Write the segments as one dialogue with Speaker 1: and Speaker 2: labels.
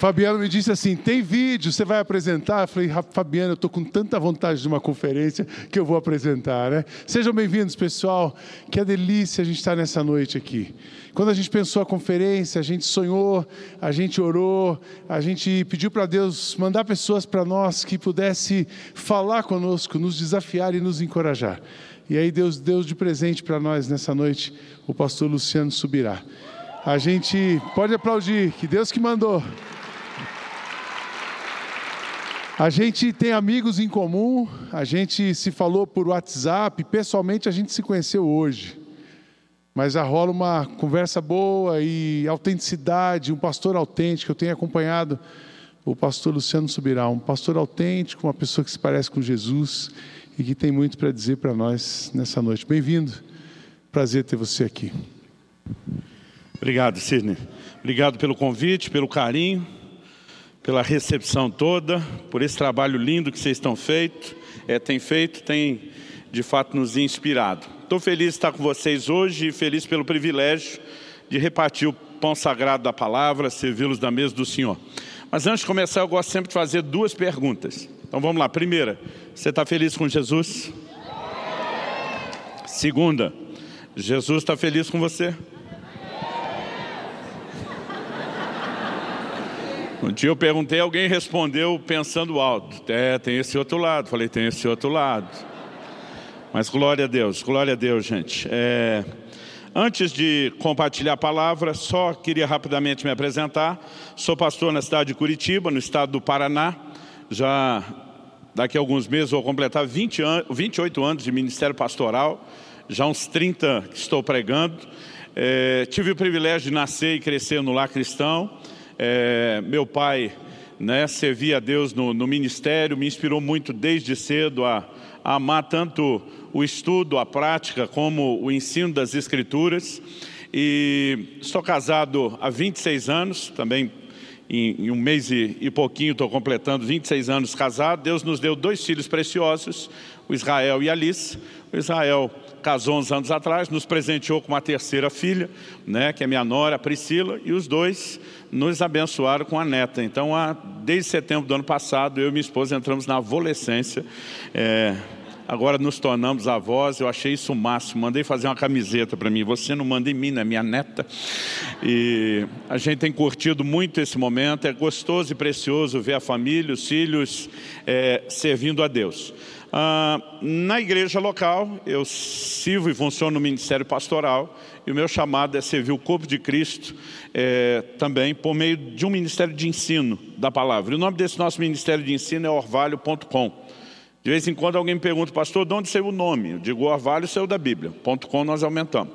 Speaker 1: Fabiano me disse assim: tem vídeo, você vai apresentar? Eu falei, Fabiano, eu estou com tanta vontade de uma conferência que eu vou apresentar, né? Sejam bem-vindos, pessoal. Que delícia a gente estar nessa noite aqui. Quando a gente pensou a conferência, a gente sonhou, a gente orou, a gente pediu para Deus mandar pessoas para nós que pudesse falar conosco, nos desafiar e nos encorajar. E aí Deus deu de presente para nós nessa noite o pastor Luciano Subirá. A gente pode aplaudir, que Deus que mandou. A gente tem amigos em comum, a gente se falou por WhatsApp, pessoalmente a gente se conheceu hoje. Mas já rola uma conversa boa e autenticidade, um pastor autêntico. Eu tenho acompanhado o pastor Luciano Subirá, um pastor autêntico, uma pessoa que se parece com Jesus e que tem muito para dizer para nós nessa noite. Bem-vindo, prazer ter você aqui.
Speaker 2: Obrigado, Sidney. Obrigado pelo convite, pelo carinho pela recepção toda, por esse trabalho lindo que vocês estão feito, é, tem feito, tem de fato nos inspirado. Estou feliz de estar com vocês hoje e feliz pelo privilégio de repartir o pão sagrado da palavra, servi-los da mesa do Senhor. Mas antes de começar, eu gosto sempre de fazer duas perguntas. Então vamos lá. Primeira, você está feliz com Jesus? Segunda, Jesus está feliz com você? Um dia eu perguntei, alguém respondeu pensando alto. É, tem esse outro lado. Falei, tem esse outro lado. Mas glória a Deus, glória a Deus, gente. É, antes de compartilhar a palavra, só queria rapidamente me apresentar. Sou pastor na cidade de Curitiba, no estado do Paraná. Já daqui a alguns meses vou completar 20 an 28 anos de ministério pastoral. Já uns 30 que estou pregando. É, tive o privilégio de nascer e crescer no lar cristão. É, meu pai né, servia a Deus no, no, ministério, me inspirou muito desde cedo a, a, amar tanto o estudo, a prática, como o ensino das Escrituras. E estou casado há 26 anos, também em, em um mês e, e pouquinho estou completando 26 anos casado. Deus nos deu dois filhos preciosos, o Israel e a Alice. O Israel casou uns anos atrás, nos presenteou com uma terceira filha, né, que é minha nora, Priscila, e os dois nos abençoaram com a neta. Então, há, desde setembro do ano passado, eu e minha esposa entramos na adolescência. É, agora nos tornamos avós, eu achei isso o máximo. Mandei fazer uma camiseta para mim. Você não manda em mim, é minha neta. E a gente tem curtido muito esse momento. É gostoso e precioso ver a família, os filhos é, servindo a Deus. Ah, na igreja local, eu sirvo e funciono no ministério pastoral e o meu chamado é servir o corpo de Cristo é, também por meio de um ministério de ensino da palavra. E o nome desse nosso ministério de ensino é orvalho.com. De vez em quando alguém me pergunta, pastor, de onde saiu o nome? Eu digo, orvalho saiu da Bíblia. Ponto .com nós aumentamos.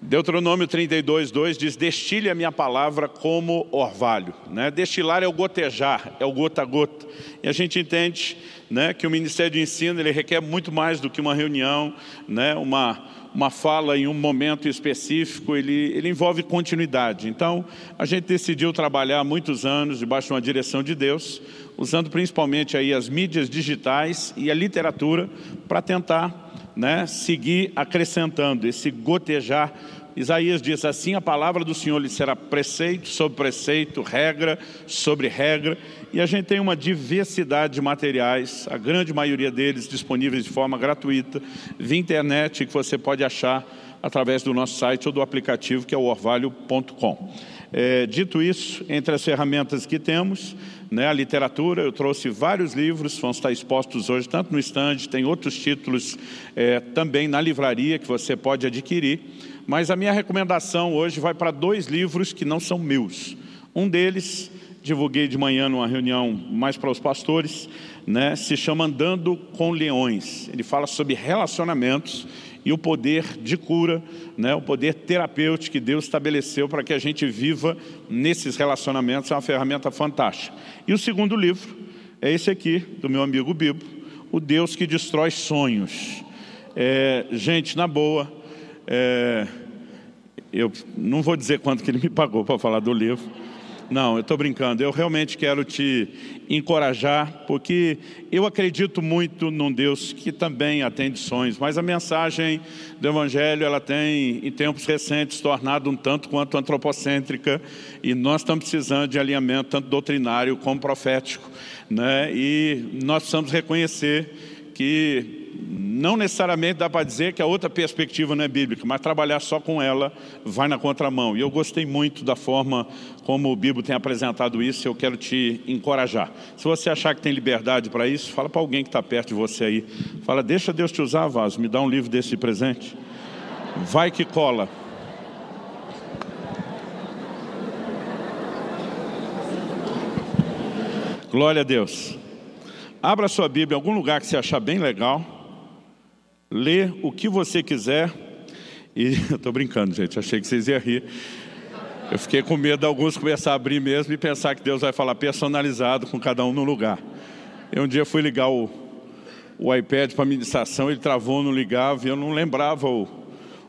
Speaker 2: Deuteronômio 32, 2 diz, destile a minha palavra como orvalho. Né? Destilar é o gotejar, é o gota a gota. E a gente entende né, que o Ministério de Ensino ele requer muito mais do que uma reunião, né, uma, uma fala em um momento específico, ele, ele envolve continuidade. Então, a gente decidiu trabalhar muitos anos debaixo de uma direção de Deus, usando principalmente aí as mídias digitais e a literatura para tentar né, seguir acrescentando esse gotejar. Isaías diz assim: a palavra do Senhor lhe será preceito sobre preceito, regra sobre regra, e a gente tem uma diversidade de materiais, a grande maioria deles disponíveis de forma gratuita, via internet, que você pode achar através do nosso site ou do aplicativo que é o orvalho.com. É, dito isso, entre as ferramentas que temos, né, a literatura, eu trouxe vários livros, vão estar expostos hoje, tanto no estande, tem outros títulos é, também na livraria que você pode adquirir. Mas a minha recomendação hoje vai para dois livros que não são meus. Um deles, divulguei de manhã numa reunião mais para os pastores, né, se chama Andando com Leões. Ele fala sobre relacionamentos e o poder de cura, né, o poder terapêutico que Deus estabeleceu para que a gente viva nesses relacionamentos, é uma ferramenta fantástica. E o segundo livro é esse aqui, do meu amigo Bibo, O Deus que Destrói Sonhos. É, gente, na boa, é, eu não vou dizer quanto que ele me pagou para falar do livro, Não, eu estou brincando. Eu realmente quero te encorajar, porque eu acredito muito num Deus que também atende sonhos. Mas a mensagem do Evangelho, ela tem, em tempos recentes, tornado um tanto quanto antropocêntrica. E nós estamos precisando de alinhamento, tanto doutrinário como profético. Né? E nós precisamos reconhecer que não necessariamente dá para dizer que a outra perspectiva não é bíblica, mas trabalhar só com ela vai na contramão. E eu gostei muito da forma como o Bíblia tem apresentado isso, eu quero te encorajar. Se você achar que tem liberdade para isso, fala para alguém que está perto de você aí. Fala, deixa Deus te usar, vaso, me dá um livro desse de presente. Vai que cola. Glória a Deus. Abra sua Bíblia em algum lugar que você achar bem legal lê o que você quiser. E eu estou brincando, gente, achei que vocês iam rir. Eu fiquei com medo de alguns começar a abrir mesmo e pensar que Deus vai falar personalizado com cada um no lugar. Eu um dia fui ligar o, o iPad para a ministração, ele travou, não ligava, e eu não lembrava o,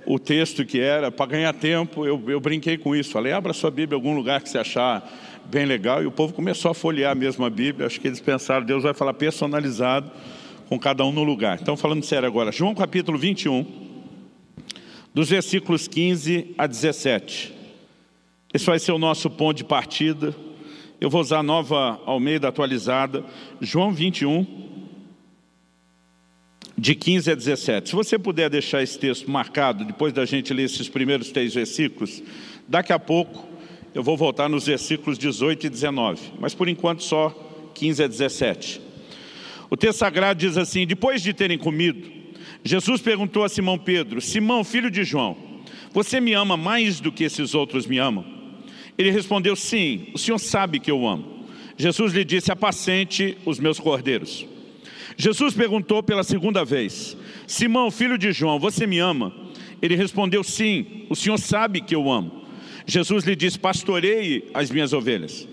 Speaker 2: o texto que era. Para ganhar tempo, eu, eu brinquei com isso. Falei, abra sua Bíblia em algum lugar que você achar bem legal. E o povo começou a folhear mesmo a Bíblia. Acho que eles pensaram, Deus vai falar personalizado com cada um no lugar. Então, falando sério agora, João capítulo 21, dos versículos 15 a 17. Esse vai ser o nosso ponto de partida. Eu vou usar a nova Almeida atualizada, João 21, de 15 a 17. Se você puder deixar esse texto marcado, depois da gente ler esses primeiros três versículos, daqui a pouco eu vou voltar nos versículos 18 e 19. Mas por enquanto só 15 a 17. O texto sagrado diz assim: Depois de terem comido, Jesus perguntou a Simão Pedro: Simão, filho de João, você me ama mais do que esses outros me amam? Ele respondeu: Sim, o senhor sabe que eu amo. Jesus lhe disse: Apacente os meus cordeiros. Jesus perguntou pela segunda vez: Simão, filho de João, você me ama? Ele respondeu: Sim, o senhor sabe que eu amo. Jesus lhe disse: Pastoreie as minhas ovelhas.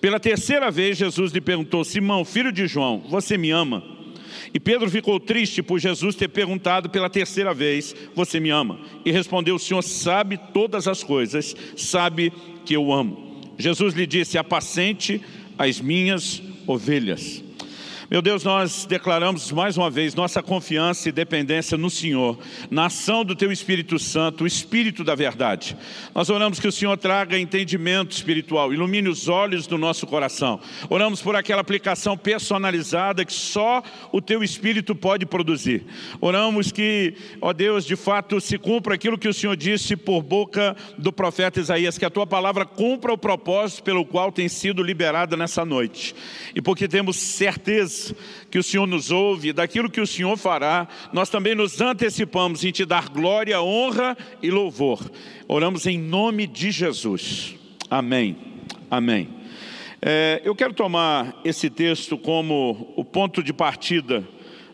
Speaker 2: Pela terceira vez, Jesus lhe perguntou: Simão, filho de João, você me ama? E Pedro ficou triste por Jesus ter perguntado pela terceira vez: Você me ama? E respondeu: O Senhor sabe todas as coisas, sabe que eu amo. Jesus lhe disse: Apacente as minhas ovelhas. Meu Deus, nós declaramos mais uma vez nossa confiança e dependência no Senhor, na ação do Teu Espírito Santo, o Espírito da verdade. Nós oramos que o Senhor traga entendimento espiritual, ilumine os olhos do nosso coração. Oramos por aquela aplicação personalizada que só o Teu Espírito pode produzir. Oramos que, ó Deus, de fato se cumpra aquilo que o Senhor disse por boca do profeta Isaías, que a Tua palavra cumpra o propósito pelo qual tem sido liberada nessa noite. E porque temos certeza que o Senhor nos ouve, daquilo que o Senhor fará, nós também nos antecipamos em te dar glória, honra e louvor. Oramos em nome de Jesus. Amém. Amém. É, eu quero tomar esse texto como o ponto de partida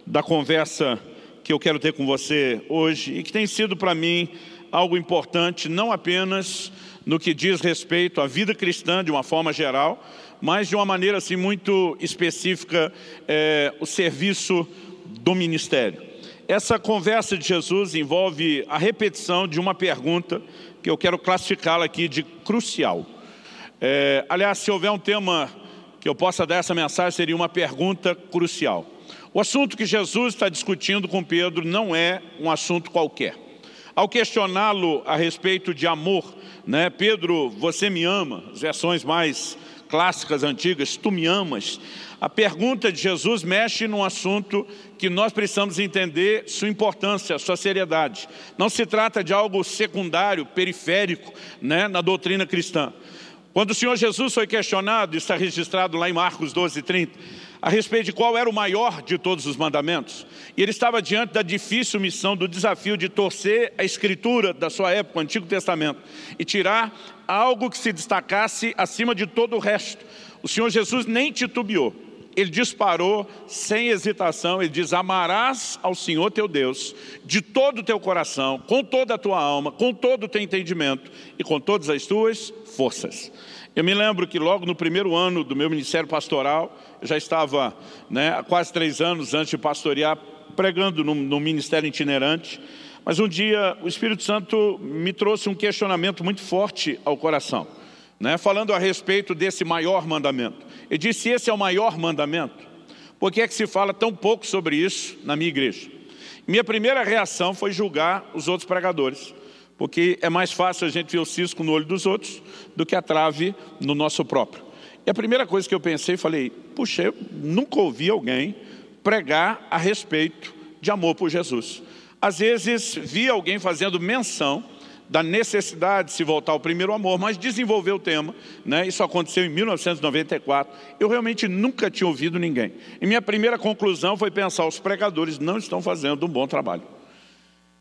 Speaker 2: da conversa que eu quero ter com você hoje e que tem sido para mim algo importante, não apenas no que diz respeito à vida cristã de uma forma geral, mas de uma maneira assim muito específica, é, o serviço do ministério. Essa conversa de Jesus envolve a repetição de uma pergunta que eu quero classificá-la aqui de crucial. É, aliás, se houver um tema que eu possa dar essa mensagem, seria uma pergunta crucial. O assunto que Jesus está discutindo com Pedro não é um assunto qualquer. Ao questioná-lo a respeito de amor, né, Pedro, você me ama, as versões mais clássicas antigas, tu me amas. A pergunta de Jesus mexe num assunto que nós precisamos entender sua importância, sua seriedade. Não se trata de algo secundário, periférico, né, na doutrina cristã. Quando o Senhor Jesus foi questionado, está registrado lá em Marcos 12, 30, a respeito de qual era o maior de todos os mandamentos. E ele estava diante da difícil missão, do desafio de torcer a escritura da sua época, o Antigo Testamento, e tirar algo que se destacasse acima de todo o resto. O Senhor Jesus nem titubeou. Ele disparou sem hesitação, ele diz, amarás ao Senhor teu Deus de todo o teu coração, com toda a tua alma, com todo o teu entendimento e com todas as tuas forças. Eu me lembro que logo no primeiro ano do meu ministério pastoral, eu já estava né, há quase três anos antes de pastorear, pregando no, no ministério itinerante, mas um dia o Espírito Santo me trouxe um questionamento muito forte ao coração. né, falando a respeito desse maior mandamento. Ele disse, esse é o maior mandamento. Por que é que se fala tão pouco sobre isso na minha igreja? Minha primeira reação foi julgar os outros pregadores, porque é mais fácil a gente ver o cisco no olho dos outros do que a trave no nosso próprio. E a primeira coisa que eu pensei, falei, puxa, eu nunca ouvi alguém pregar a respeito de amor por Jesus. Às vezes, vi alguém fazendo menção da necessidade de se voltar ao primeiro amor, mas desenvolver o tema, né? isso aconteceu em 1994, eu realmente nunca tinha ouvido ninguém. E minha primeira conclusão foi pensar, os pregadores não estão fazendo um bom trabalho.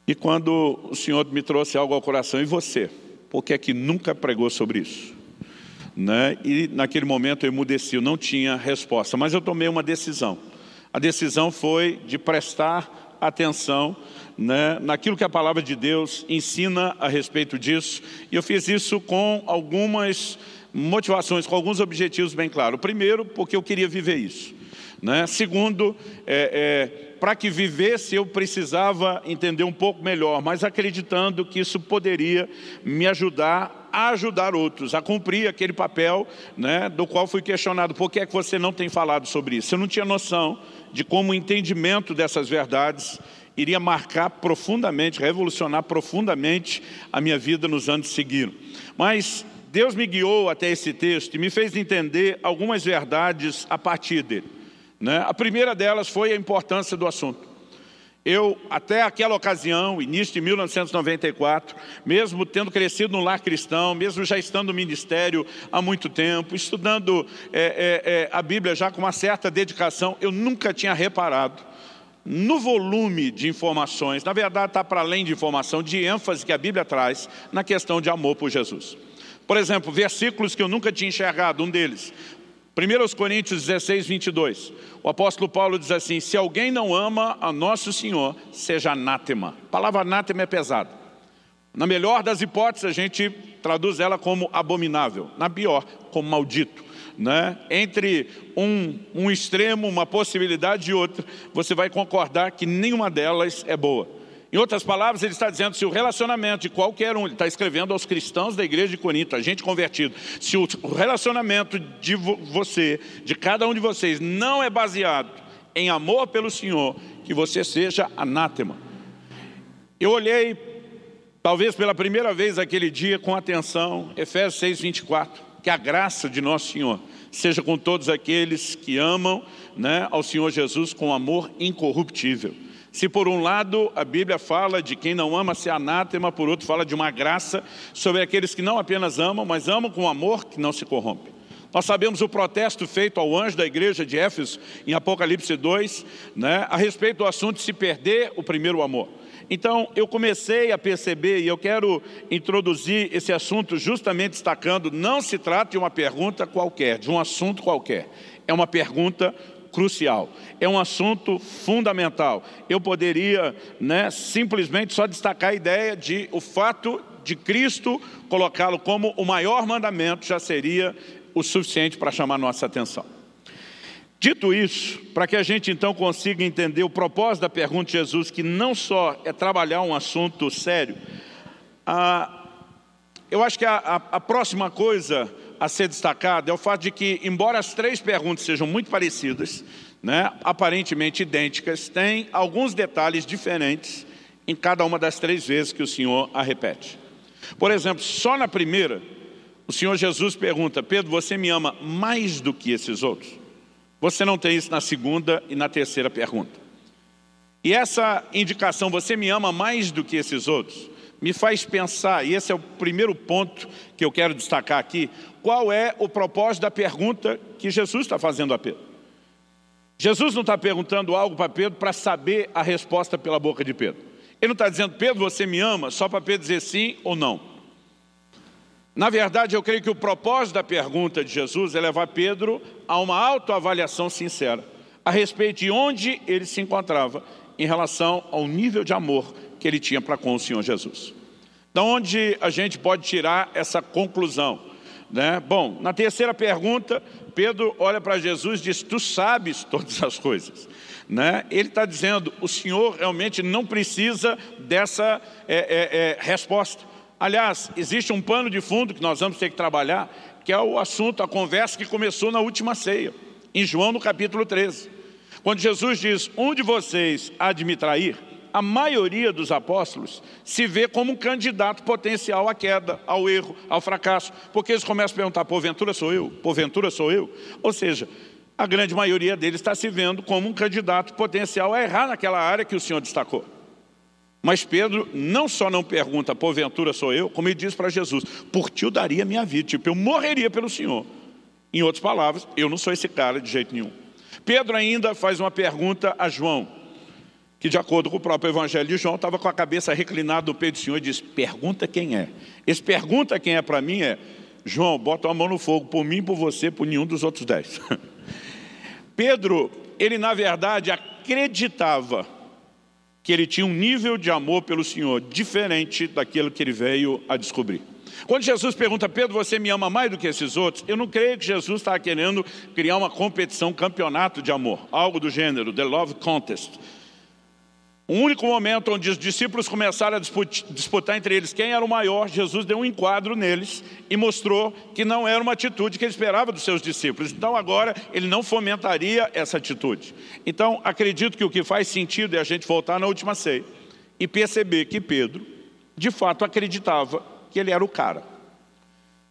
Speaker 2: E quando o Senhor me trouxe algo ao coração, e você? Por que é que nunca pregou sobre isso? Né? E naquele momento eu emudeci, eu não tinha resposta, mas eu tomei uma decisão. A decisão foi de prestar atenção né, naquilo que a palavra de Deus ensina a respeito disso. E eu fiz isso com algumas motivações, com alguns objetivos bem claros. Primeiro, porque eu queria viver isso. Né? Segundo, é, é, para que vivesse eu precisava entender um pouco melhor, mas acreditando que isso poderia me ajudar a ajudar outros, a cumprir aquele papel né, do qual fui questionado. Por que é que você não tem falado sobre isso? Eu não tinha noção de como o entendimento dessas verdades iria marcar profundamente, revolucionar profundamente a minha vida nos anos seguiram. Mas Deus me guiou até esse texto e me fez entender algumas verdades a partir dele. Né? A primeira delas foi a importância do assunto. Eu, até aquela ocasião, início de 1994, mesmo tendo crescido no lar cristão, mesmo já estando no ministério há muito tempo, estudando é, é, é, a Bíblia já com uma certa dedicação, eu nunca tinha reparado no volume de informações, na verdade está para além de informação, de ênfase que a Bíblia traz na questão de amor por Jesus. Por exemplo, versículos que eu nunca tinha enxergado, um deles, 1 Coríntios 16, 22, o apóstolo Paulo diz assim, se alguém não ama a nosso Senhor, seja anátema. A palavra anátema é pesada. Na melhor das hipóteses, a gente traduz ela como abominável, na pior, como maldito né, entre um, um extremo, uma possibilidade e outra, você vai concordar que nenhuma delas é boa. Em outras palavras, ele está dizendo, se o relacionamento de qualquer um, ele está escrevendo aos cristãos da igreja de Corinto, a gente convertido, se o relacionamento de você, de cada um de vocês, não é baseado em amor pelo Senhor, que você seja anátema. Eu olhei, talvez pela primeira vez aquele dia, com atenção, Efésios 6, 24 que a graça de nosso Senhor seja com todos aqueles que amam né, ao Senhor Jesus com amor incorruptível. Se por um lado a Bíblia fala de quem não ama ser anátema, por outro fala de uma graça sobre aqueles que não apenas amam, mas amam com amor que não se corrompe. Nós sabemos o protesto feito ao anjo da igreja de Éfeso em Apocalipse 2, né, a respeito do assunto de se perder o primeiro amor. Então, eu comecei a perceber, e eu quero introduzir esse assunto justamente destacando, não se trata de uma pergunta qualquer, de um assunto qualquer. É uma pergunta crucial, é um assunto fundamental. Eu poderia né, simplesmente só destacar a ideia de o fato de Cristo colocá-lo como o maior mandamento já seria o suficiente para chamar nossa atenção. Dito isso, para que a gente então consiga entender o propósito da pergunta de Jesus, que não só é trabalhar um assunto sério, a, eu acho que a, a, a próxima coisa a ser destacada é o fato de que, embora as três perguntas sejam muito parecidas, né, aparentemente idênticas, tem alguns detalhes diferentes em cada uma das três vezes que o Senhor a repete. Por exemplo, só na primeira, o Senhor Jesus pergunta, Pedro, você me ama mais do que esses outros? Você não tem isso na segunda e na terceira pergunta. E essa indicação, você me ama mais do que esses outros, me faz pensar, e esse é o primeiro ponto que eu quero destacar aqui, qual é o propósito da pergunta que Jesus está fazendo a Pedro. Jesus não está perguntando algo para Pedro para saber a resposta pela boca de Pedro. Ele não está dizendo, Pedro, você me ama, só para Pedro dizer sim ou não. Na verdade, eu creio que o propósito da pergunta de Jesus é levar Pedro a uma autoavaliação sincera a respeito de onde ele se encontrava em relação ao nível de amor que ele tinha para com o Senhor Jesus. Da onde a gente pode tirar essa conclusão? Né? Bom, na terceira pergunta, Pedro olha para Jesus e diz, tu sabes todas as coisas. Né? Ele está dizendo, o Senhor realmente não precisa dessa é, é, é, resposta. Aliás, existe um pano de fundo que nós vamos ter que trabalhar, que é o assunto, a conversa que começou na última ceia, em João no capítulo 13. Quando Jesus diz, um de vocês há de me trair, a maioria dos apóstolos se vê como um candidato potencial à queda, ao erro, ao fracasso, porque eles começam a perguntar, porventura sou eu? Porventura sou eu? Ou seja, a grande maioria deles está se vendo como um candidato potencial a errar naquela área que o Senhor destacou. Mas Pedro não só não pergunta, porventura sou eu, como ele diz para Jesus, por ti eu daria minha vida, tipo, eu morreria pelo Senhor. Em outras palavras, eu não sou esse cara de jeito nenhum. Pedro ainda faz uma pergunta a João, que de acordo com o próprio evangelho de João, estava com a cabeça reclinada no peito do Senhor e diz, pergunta quem é. Esse pergunta quem é para mim é, João, bota a mão no fogo por mim, por você, por nenhum dos outros dez. Pedro, ele na verdade acreditava que ele tinha um nível de amor pelo Senhor diferente daquilo que ele veio a descobrir. Quando Jesus pergunta, Pedro, você me ama mais do que esses outros? Eu não creio que Jesus estava querendo criar uma competição, um campeonato de amor, algo do gênero, the love contest. O único momento onde os discípulos começaram a disputar entre eles quem era o maior, Jesus deu um enquadro neles e mostrou que não era uma atitude que ele esperava dos seus discípulos. Então agora ele não fomentaria essa atitude. Então acredito que o que faz sentido é a gente voltar na última ceia e perceber que Pedro de fato acreditava que ele era o cara.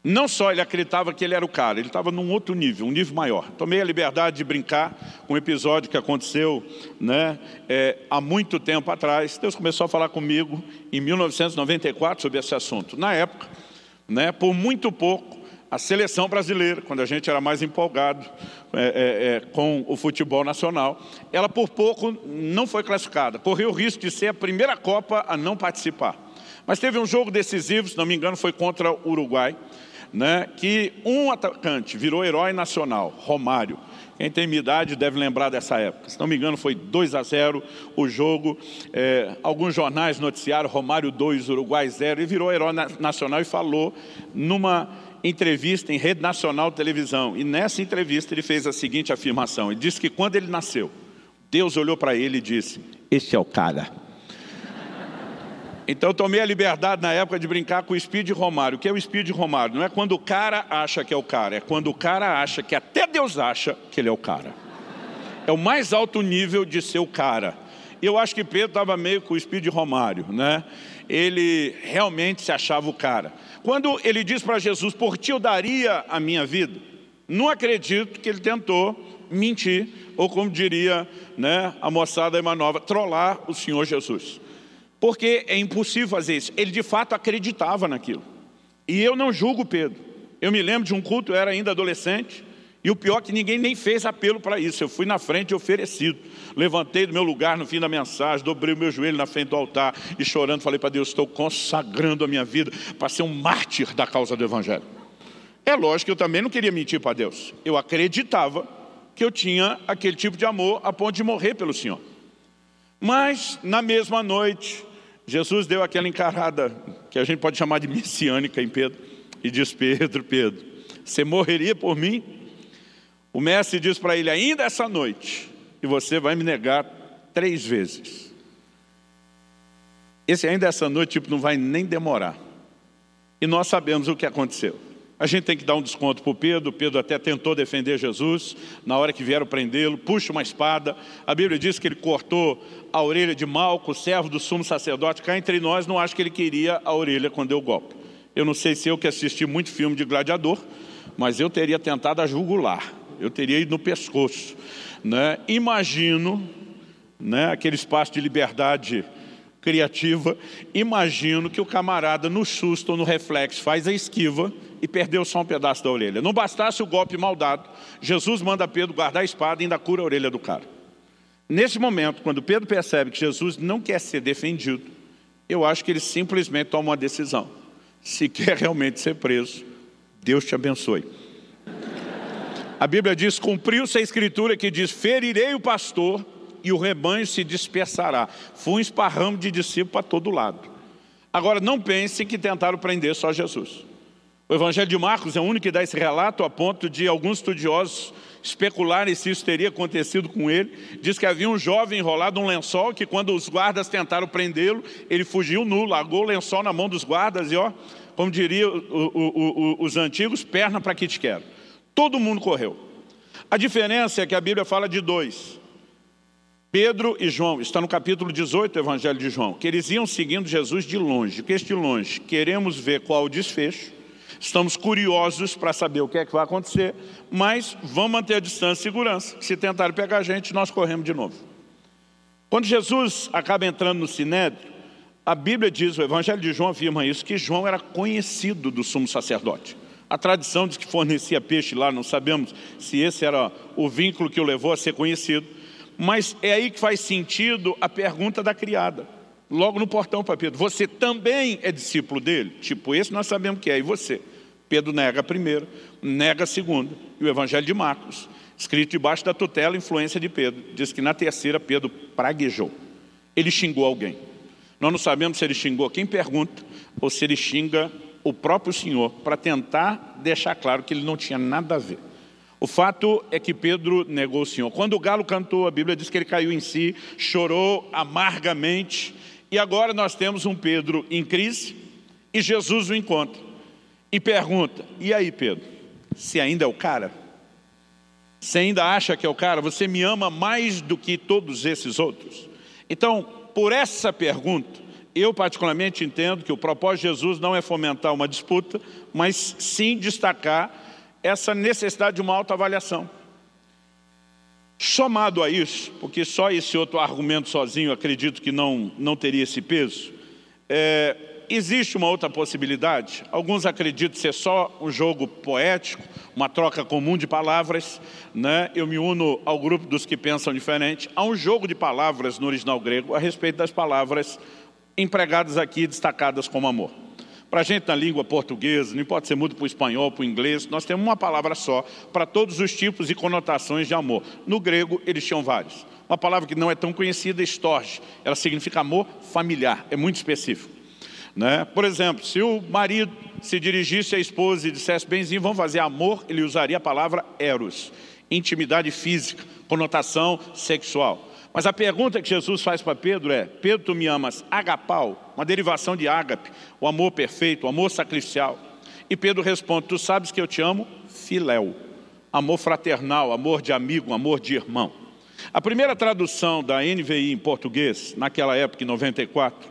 Speaker 2: Não só ele acreditava que ele era o cara, ele estava num outro nível, um nível maior. Tomei a liberdade de brincar com um episódio que aconteceu né, é, há muito tempo atrás. Deus começou a falar comigo em 1994 sobre esse assunto. Na época, né, por muito pouco, a seleção brasileira, quando a gente era mais empolgado é, é, é, com o futebol nacional, ela por pouco não foi classificada. Correu o risco de ser a primeira Copa a não participar. Mas teve um jogo decisivo, se não me engano, foi contra o Uruguai né, que um atacante virou herói nacional, Romário. Quem tem minha idade deve lembrar dessa época. Se não me engano, foi 2 a 0 o jogo. É, alguns jornais noticiaram Romário 2, Uruguai 0, e virou herói nacional e falou numa entrevista em rede nacional de televisão. E nessa entrevista ele fez a seguinte afirmação: ele disse que quando ele nasceu, Deus olhou para ele e disse: Esse é o cara. Então eu tomei a liberdade na época de brincar com o Speed Romário. O que é o Speed Romário? Não é quando o cara acha que é o cara, é quando o cara acha que até Deus acha que ele é o cara. É o mais alto nível de ser o cara. Eu acho que Pedro estava meio com o Speed Romário, né? Ele realmente se achava o cara. Quando ele diz para Jesus, por ti eu daria a minha vida, não acredito que ele tentou mentir, ou como diria né, a moçada Emanova, trollar o Senhor Jesus porque é impossível fazer isso. Ele de fato acreditava naquilo. E eu não julgo Pedro. Eu me lembro de um culto, eu era ainda adolescente, e o pior é que ninguém nem fez apelo para isso. Eu fui na frente oferecido. Levantei do meu lugar no fim da mensagem, dobrei o meu joelho na frente do altar e chorando, falei para Deus: estou consagrando a minha vida para ser um mártir da causa do Evangelho. É lógico que eu também não queria mentir para Deus. Eu acreditava que eu tinha aquele tipo de amor a ponto de morrer pelo Senhor. Mas, na mesma noite, Jesus deu aquela encarada que a gente pode chamar de messiânica em Pedro e diz: Pedro, Pedro, você morreria por mim? O mestre diz para ele: ainda essa noite, e você vai me negar três vezes. Esse ainda essa noite tipo, não vai nem demorar. E nós sabemos o que aconteceu. A gente tem que dar um desconto para o Pedro. Pedro até tentou defender Jesus. Na hora que vieram prendê-lo, puxa uma espada. A Bíblia diz que ele cortou a orelha de Malco, servo do sumo sacerdote. Cá entre nós, não acho que ele queria a orelha quando deu o golpe. Eu não sei se eu que assisti muito filme de gladiador, mas eu teria tentado a jugular. Eu teria ido no pescoço. Né? Imagino né, aquele espaço de liberdade criativa. Imagino que o camarada, no susto ou no reflexo, faz a esquiva e perdeu só um pedaço da orelha. Não bastasse o golpe mal dado, Jesus manda Pedro guardar a espada e ainda cura a orelha do cara. Nesse momento, quando Pedro percebe que Jesus não quer ser defendido, eu acho que ele simplesmente toma uma decisão. Se quer realmente ser preso, Deus te abençoe. A Bíblia diz, cumpriu-se a escritura que diz, ferirei o pastor e o rebanho se dispersará. Foi um esparramo de discípulos para todo lado. Agora, não pense que tentaram prender só Jesus. O Evangelho de Marcos é o único que dá esse relato a ponto de alguns estudiosos especularem se isso teria acontecido com ele. Diz que havia um jovem enrolado num lençol que quando os guardas tentaram prendê-lo, ele fugiu nu, largou o lençol na mão dos guardas e ó, como diriam os antigos, perna para que te quero. Todo mundo correu. A diferença é que a Bíblia fala de dois. Pedro e João, está no capítulo 18 do Evangelho de João, que eles iam seguindo Jesus de longe. Que este longe, queremos ver qual o desfecho, estamos curiosos para saber o que é que vai acontecer, mas vamos manter a distância e segurança. Se tentarem pegar a gente, nós corremos de novo. Quando Jesus acaba entrando no Sinédrio, a Bíblia diz, o Evangelho de João afirma isso, que João era conhecido do sumo sacerdote. A tradição diz que fornecia peixe lá, não sabemos se esse era o vínculo que o levou a ser conhecido. Mas é aí que faz sentido a pergunta da criada. Logo no portão para Pedro, você também é discípulo dele? Tipo, esse nós sabemos que é, e você? Pedro nega a primeira, nega a segunda. E o Evangelho de Marcos, escrito debaixo da tutela e influência de Pedro, diz que na terceira Pedro praguejou. Ele xingou alguém. Nós não sabemos se ele xingou quem pergunta ou se ele xinga o próprio Senhor para tentar deixar claro que ele não tinha nada a ver. O fato é que Pedro negou o Senhor. Quando o galo cantou, a Bíblia diz que ele caiu em si, chorou amargamente. E agora nós temos um Pedro em crise e Jesus o encontra. E pergunta, e aí Pedro, se ainda é o cara? Você ainda acha que é o cara? Você me ama mais do que todos esses outros? Então, por essa pergunta, eu particularmente entendo que o propósito de Jesus não é fomentar uma disputa, mas sim destacar essa necessidade de uma autoavaliação. Somado a isso, porque só esse outro argumento sozinho acredito que não, não teria esse peso, é, existe uma outra possibilidade. Alguns acreditam ser só um jogo poético, uma troca comum de palavras. Né? Eu me uno ao grupo dos que pensam diferente. Há um jogo de palavras no original grego a respeito das palavras empregadas aqui, destacadas como amor. Para a gente na língua portuguesa, não importa ser mudo para o espanhol, para o inglês, nós temos uma palavra só para todos os tipos e conotações de amor. No grego, eles tinham vários. Uma palavra que não é tão conhecida, estorge. Ela significa amor familiar, é muito específico. Né? Por exemplo, se o marido se dirigisse à esposa e dissesse, benzinho, vamos fazer amor, ele usaria a palavra eros, intimidade física, conotação sexual. Mas a pergunta que Jesus faz para Pedro é, Pedro, tu me amas agapau, uma derivação de ágape, o amor perfeito, o amor sacrificial. E Pedro responde, tu sabes que eu te amo, filéu, amor fraternal, amor de amigo, amor de irmão. A primeira tradução da NVI em português, naquela época, em 94,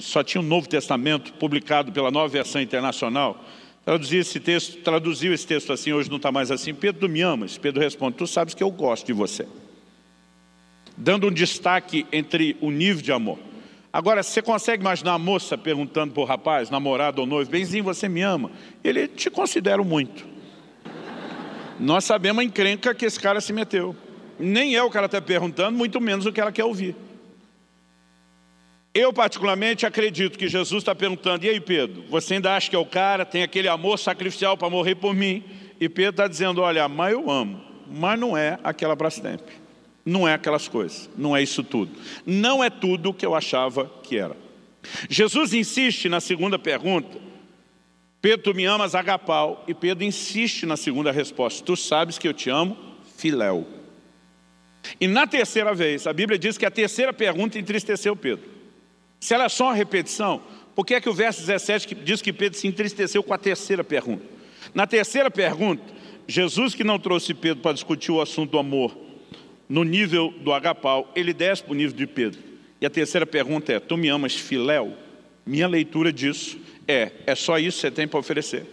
Speaker 2: só tinha o um Novo Testamento publicado pela Nova Versão Internacional, traduziu esse texto, traduziu esse texto assim, hoje não está mais assim, Pedro, tu me amas? Pedro responde, tu sabes que eu gosto de você dando um destaque entre o nível de amor. Agora, você consegue imaginar a moça perguntando para o rapaz, namorado ou noivo, benzinho, você me ama? Ele te considera muito. Nós sabemos a encrenca que esse cara se meteu. Nem é o que ela está perguntando, muito menos o que ela quer ouvir. Eu particularmente acredito que Jesus está perguntando, e aí Pedro, você ainda acha que é o cara, tem aquele amor sacrificial para morrer por mim? E Pedro está dizendo, olha, mas eu amo, mas não é aquela para sempre. Não é aquelas coisas, não é isso tudo. Não é tudo o que eu achava que era. Jesus insiste na segunda pergunta, Pedro, tu me amas agapau? E Pedro insiste na segunda resposta, tu sabes que eu te amo, filéu. E na terceira vez, a Bíblia diz que a terceira pergunta entristeceu Pedro. Se ela é só uma repetição, por que é que o verso 17 diz que Pedro se entristeceu com a terceira pergunta? Na terceira pergunta, Jesus que não trouxe Pedro para discutir o assunto do amor, no nível do agapau, ele desce para o nível de Pedro. E a terceira pergunta é, tu me amas filéu? Minha leitura disso é, é só isso que você tem para oferecer.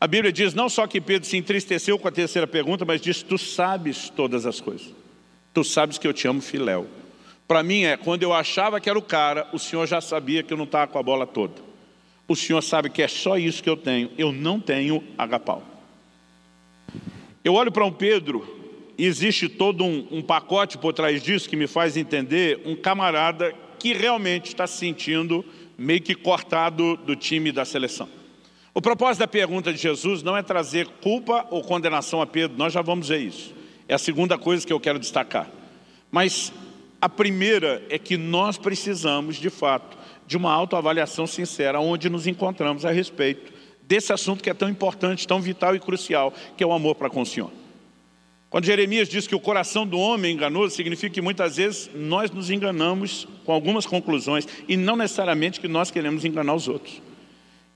Speaker 2: A Bíblia diz não só que Pedro se entristeceu com a terceira pergunta, mas diz, tu sabes todas as coisas. Tu sabes que eu te amo filéu. Para mim é, quando eu achava que era o cara, o Senhor já sabia que eu não estava com a bola toda. O Senhor sabe que é só isso que eu tenho, eu não tenho agapau. Eu olho para um Pedro existe todo um, um, pacote por trás disso que me faz entender um camarada que realmente está se sentindo meio que cortado do time da seleção. O propósito da pergunta de Jesus não é trazer culpa ou condenação a Pedro, nós já vamos ver isso. É a segunda coisa que eu quero destacar. Mas a primeira é que nós precisamos, de fato, de uma autoavaliação sincera onde nos encontramos a respeito desse assunto que é tão importante, tão vital e crucial, que é o amor para com o Senhor. Quando Jeremias diz que o coração do homem é enganoso, significa que muitas vezes nós nos enganamos com algumas conclusões e não necessariamente que nós queremos enganar os outros.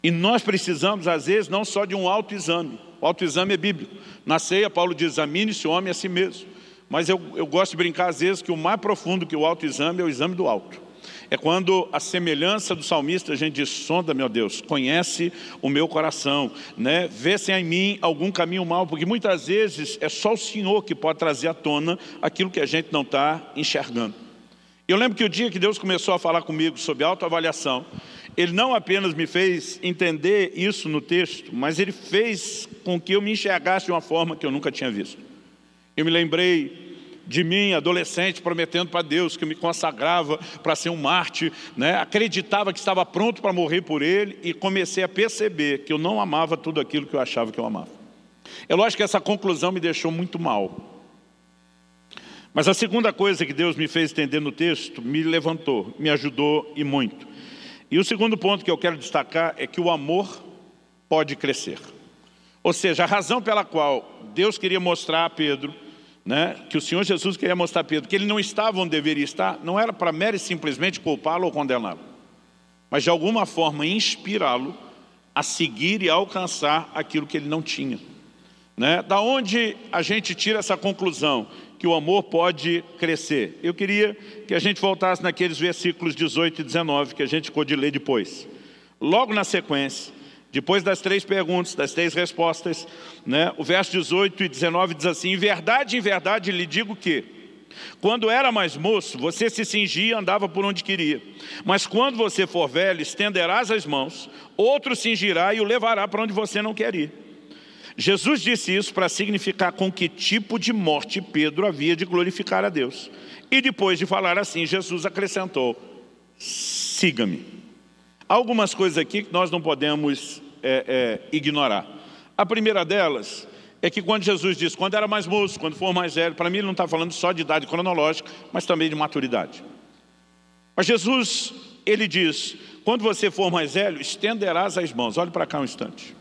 Speaker 2: E nós precisamos, às vezes, não só de um autoexame. O autoexame é bíblico. Na ceia, Paulo diz, examine-se o homem a si mesmo. Mas eu, eu gosto de brincar, às vezes, que o mais profundo que o autoexame é o exame do alto. É quando a semelhança do salmista, a gente diz, sonda, meu Deus, conhece o meu coração, né? vê se em mim algum caminho mal, porque muitas vezes é só o Senhor que pode trazer à tona aquilo que a gente não está enxergando. Eu lembro que o dia que Deus começou a falar comigo sobre autoavaliação, Ele não apenas me fez entender isso no texto, mas Ele fez com que eu me enxergasse de uma forma que eu nunca tinha visto. Eu me lembrei de mim, adolescente, prometendo para Deus que eu me consagrava para ser um Marte, né? acreditava que estava pronto para morrer por Ele e comecei a perceber que eu não amava tudo aquilo que eu achava que eu amava. É lógico que essa conclusão me deixou muito mal. Mas a segunda coisa que Deus me fez entender no texto me levantou, me ajudou e muito. E o segundo ponto que eu quero destacar é que o amor pode crescer. Ou seja, a razão pela qual Deus queria mostrar a Pedro né, que o Senhor Jesus queria mostrar a Pedro, que ele não estava onde deveria estar, não era para mero e simplesmente culpá-lo ou condená-lo, mas de alguma forma inspirá-lo a seguir e alcançar aquilo que ele não tinha. Né? Da onde a gente tira essa conclusão? Que o amor pode crescer. Eu queria que a gente voltasse naqueles versículos 18 e 19 que a gente pôde ler depois. Logo na sequência, depois das três perguntas, das três respostas, né, o verso 18 e 19 diz assim, em verdade, em verdade lhe digo que, quando era mais moço, você se cingia e andava por onde queria. Mas quando você for velho, estenderás as mãos, outro cingirá e o levará para onde você não quer ir. Jesus disse isso para significar com que tipo de morte Pedro havia de glorificar a Deus. E depois de falar assim, Jesus acrescentou, siga-me. Há algumas coisas aqui que nós não podemos é, é, ignorar. A primeira delas é que quando Jesus diz, quando era mais moço, quando for mais velho, para mim ele não está falando só de idade cronológica, mas também de maturidade. Mas Jesus, ele diz, quando você for mais velho, estenderás as mãos. Olhe para cá um instante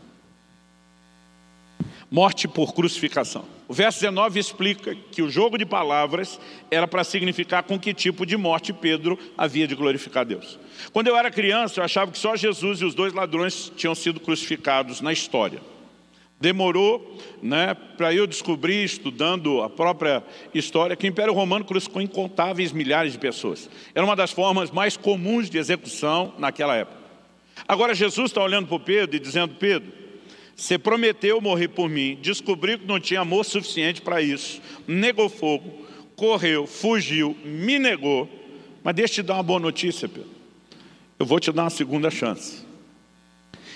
Speaker 2: morte por crucificação. O verso 19 explica que o jogo de palavras era para significar com que tipo de morte Pedro havia de glorificar Deus. Quando eu era criança, eu achava que só Jesus e os dois ladrões tinham sido crucificados na história. Demorou né, para eu descobrir, estudando a própria história, que o Império Romano crucificou incontáveis milhares de pessoas. Era uma das formas mais comuns de execução naquela época. Agora Jesus está olhando para Pedro e dizendo, Pedro, você prometeu morrer por mim, descobriu que não tinha amor suficiente para isso, negou fogo, correu, fugiu, me negou. Mas deixa eu te dar uma boa notícia, Pedro. Eu vou te dar uma segunda chance.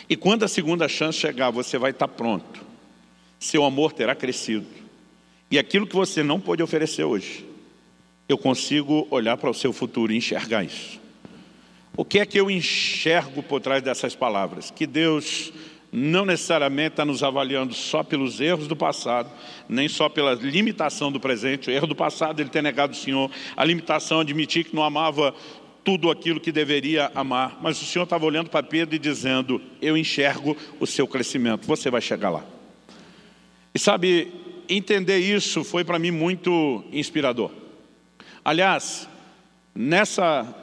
Speaker 2: E quando a segunda chance chegar, você vai estar pronto. Seu amor terá crescido. E aquilo que você não pode oferecer hoje, eu consigo olhar para o seu futuro e enxergar isso. O que é que eu enxergo por trás dessas palavras? Que Deus não necessariamente está nos avaliando só pelos erros do passado, nem só pela limitação do presente. O erro do passado, ele ter negado o Senhor, a limitação, admitir que não amava tudo aquilo que deveria amar. Mas o Senhor estava olhando para Pedro e dizendo, eu enxergo o seu crescimento, você vai chegar lá. E sabe, entender isso foi para mim muito inspirador. Aliás, nessa,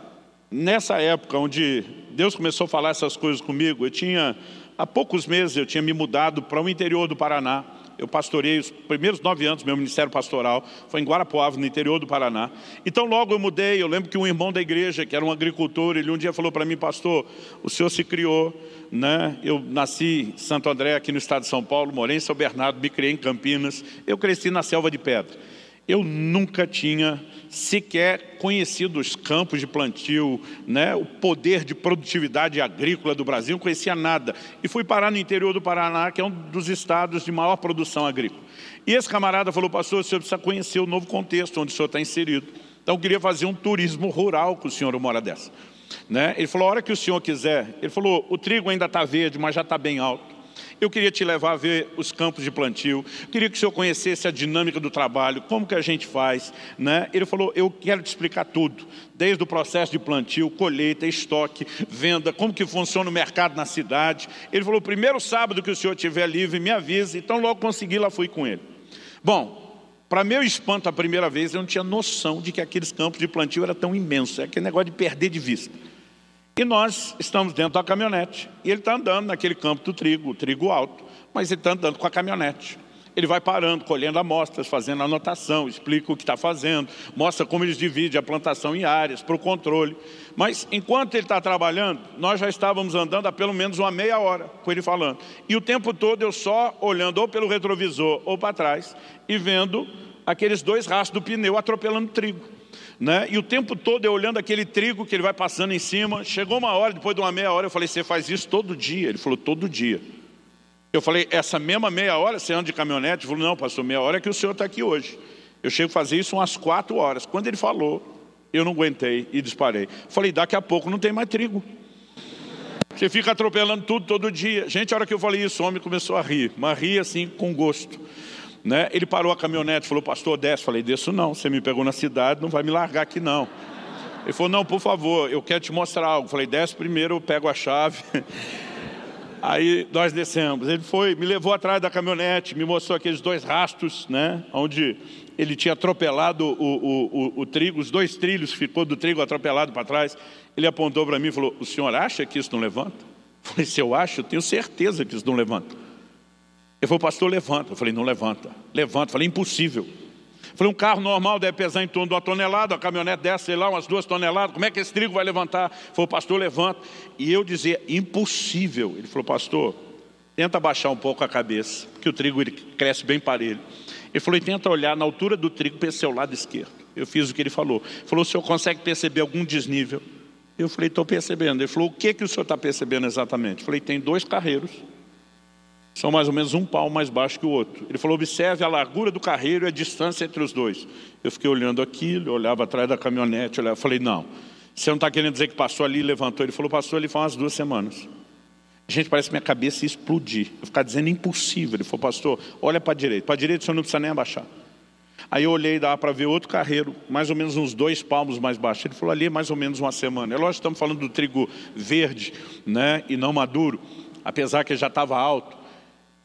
Speaker 2: nessa época onde Deus começou a falar essas coisas comigo, eu tinha Há poucos meses eu tinha me mudado para o interior do Paraná. Eu pastorei os primeiros nove anos, meu ministério pastoral, foi em Guarapuava, no interior do Paraná. Então logo eu mudei, eu lembro que um irmão da igreja, que era um agricultor, ele um dia falou para mim, pastor, o senhor se criou, né? eu nasci em Santo André, aqui no estado de São Paulo, morei em São Bernardo, me criei em Campinas, eu cresci na selva de pedra. Eu nunca tinha sequer conhecido os campos de plantio, né, o poder de produtividade agrícola do Brasil, não conhecia nada. E fui parar no interior do Paraná, que é um dos estados de maior produção agrícola. E esse camarada falou, pastor, o senhor precisa conhecer o novo contexto onde o senhor está inserido. Então eu queria fazer um turismo rural com o senhor uma hora dessa. Né? Ele falou, a hora que o senhor quiser, ele falou, o trigo ainda está verde, mas já está bem alto. Eu queria te levar a ver os campos de plantio, queria que o senhor conhecesse a dinâmica do trabalho, como que a gente faz. Né? Ele falou, eu quero te explicar tudo, desde o processo de plantio, colheita, estoque, venda, como que funciona o mercado na cidade. Ele falou, primeiro sábado que o senhor tiver livre, me avise, então logo consegui, lá fui com ele. Bom, Para meu espanto, a primeira vez, eu não tinha noção de que aqueles campos de plantio eram tão imensos. É aquele negócio de perder de vista. E nós estamos dentro da caminhonete. E ele está andando naquele campo do trigo, o trigo alto. Mas ele está andando com a caminhonete. Ele vai parando, colhendo amostras, fazendo anotação, explica o que está fazendo, mostra como eles dividem a plantação em áreas para o controle. Mas enquanto ele está trabalhando, nós já estávamos andando há pelo menos uma meia hora com ele falando. E o tempo todo eu só olhando ou pelo retrovisor ou para trás e vendo aqueles dois rastros do pneu atropelando trigo. Né? E o tempo todo eu olhando aquele trigo que ele vai passando em cima. Chegou uma hora, depois de uma meia hora, eu falei, você faz isso todo dia? Ele falou, todo dia. Eu falei, essa mesma meia hora você anda de caminhonete? Ele falou, não, pastor, meia hora é que o senhor está aqui hoje. Eu chego a fazer isso umas quatro horas. Quando ele falou, eu não aguentei e disparei. Falei, daqui a pouco não tem mais trigo. Você fica atropelando tudo todo dia. Gente, a hora que eu falei isso, o homem começou a rir, mas rir assim com gosto. Né? Ele parou a caminhonete, falou, pastor, desce. Falei, desço não, você me pegou na cidade, não vai me largar aqui não. Ele falou, não, por favor, eu quero te mostrar algo. Falei, desce primeiro, eu pego a chave. Aí nós descemos. Ele foi, me levou atrás da caminhonete, me mostrou aqueles dois rastros, né? Onde ele tinha atropelado o, o, o, o trigo, os dois trilhos, ficou do trigo atropelado para trás. Ele apontou para mim e falou: O senhor acha que isso não levanta? Eu falei: Se eu acho, eu tenho certeza que isso não levanta. Ele falou: Pastor, levanta. Eu falei: Não levanta. Levanta. Eu falei: Impossível. Falei, um carro normal deve pesar em torno de uma tonelada, a caminhonete desce, sei lá, umas duas toneladas, como é que esse trigo vai levantar? Falou, pastor, levanta. E eu dizia, impossível. Ele falou, pastor, tenta baixar um pouco a cabeça, porque o trigo ele cresce bem parelho. Ele falou, e tenta olhar na altura do trigo para seu lado esquerdo. Eu fiz o que ele falou. Ele falou, o senhor consegue perceber algum desnível? Eu falei, estou percebendo. Ele falou, o que, que o senhor está percebendo exatamente? Eu falei, tem dois carreiros são mais ou menos um palmo mais baixo que o outro. Ele falou, observe a largura do carreiro e a distância entre os dois. Eu fiquei olhando aquilo, olhava atrás da caminhonete, olhava, falei, não, você não está querendo dizer que passou ali e levantou? Ele falou, passou ali faz umas duas semanas. Gente, parece que minha cabeça ia explodir. Eu ficar dizendo impossível. Ele falou, pastor, olha para a direita. Para a direita o senhor não precisa nem abaixar. Aí eu olhei e dava para ver outro carreiro, mais ou menos uns dois palmos mais baixo. Ele falou, ali é mais ou menos uma semana. É lógico que estamos falando do trigo verde né, e não maduro, apesar que já estava alto.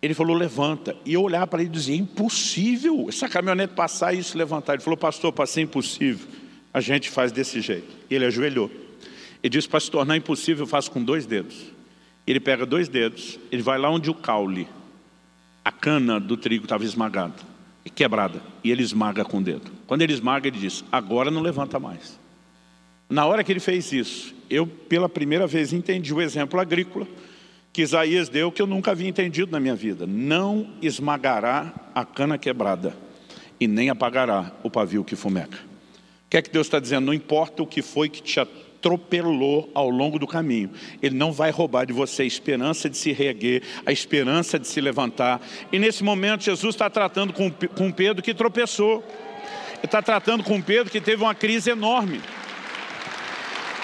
Speaker 2: Ele falou, levanta. E eu olhava para ele e dizia, impossível essa caminhonete passar e isso levantar. Ele falou, pastor, para ser impossível, a gente faz desse jeito. Ele ajoelhou. Ele disse, para se tornar impossível, eu faço com dois dedos. Ele pega dois dedos, ele vai lá onde o caule, a cana do trigo estava esmagada, e quebrada, e ele esmaga com o dedo. Quando ele esmaga, ele diz, agora não levanta mais. Na hora que ele fez isso, eu pela primeira vez entendi o exemplo agrícola, que Isaías deu que eu nunca havia entendido na minha vida. Não esmagará a cana quebrada e nem apagará o pavio que fumega. O que é que Deus está dizendo? Não importa o que foi que te atropelou ao longo do caminho. Ele não vai roubar de você a esperança de se reerguer, a esperança de se levantar. E nesse momento Jesus está tratando com, com Pedro que tropeçou. Ele está tratando com Pedro que teve uma crise enorme.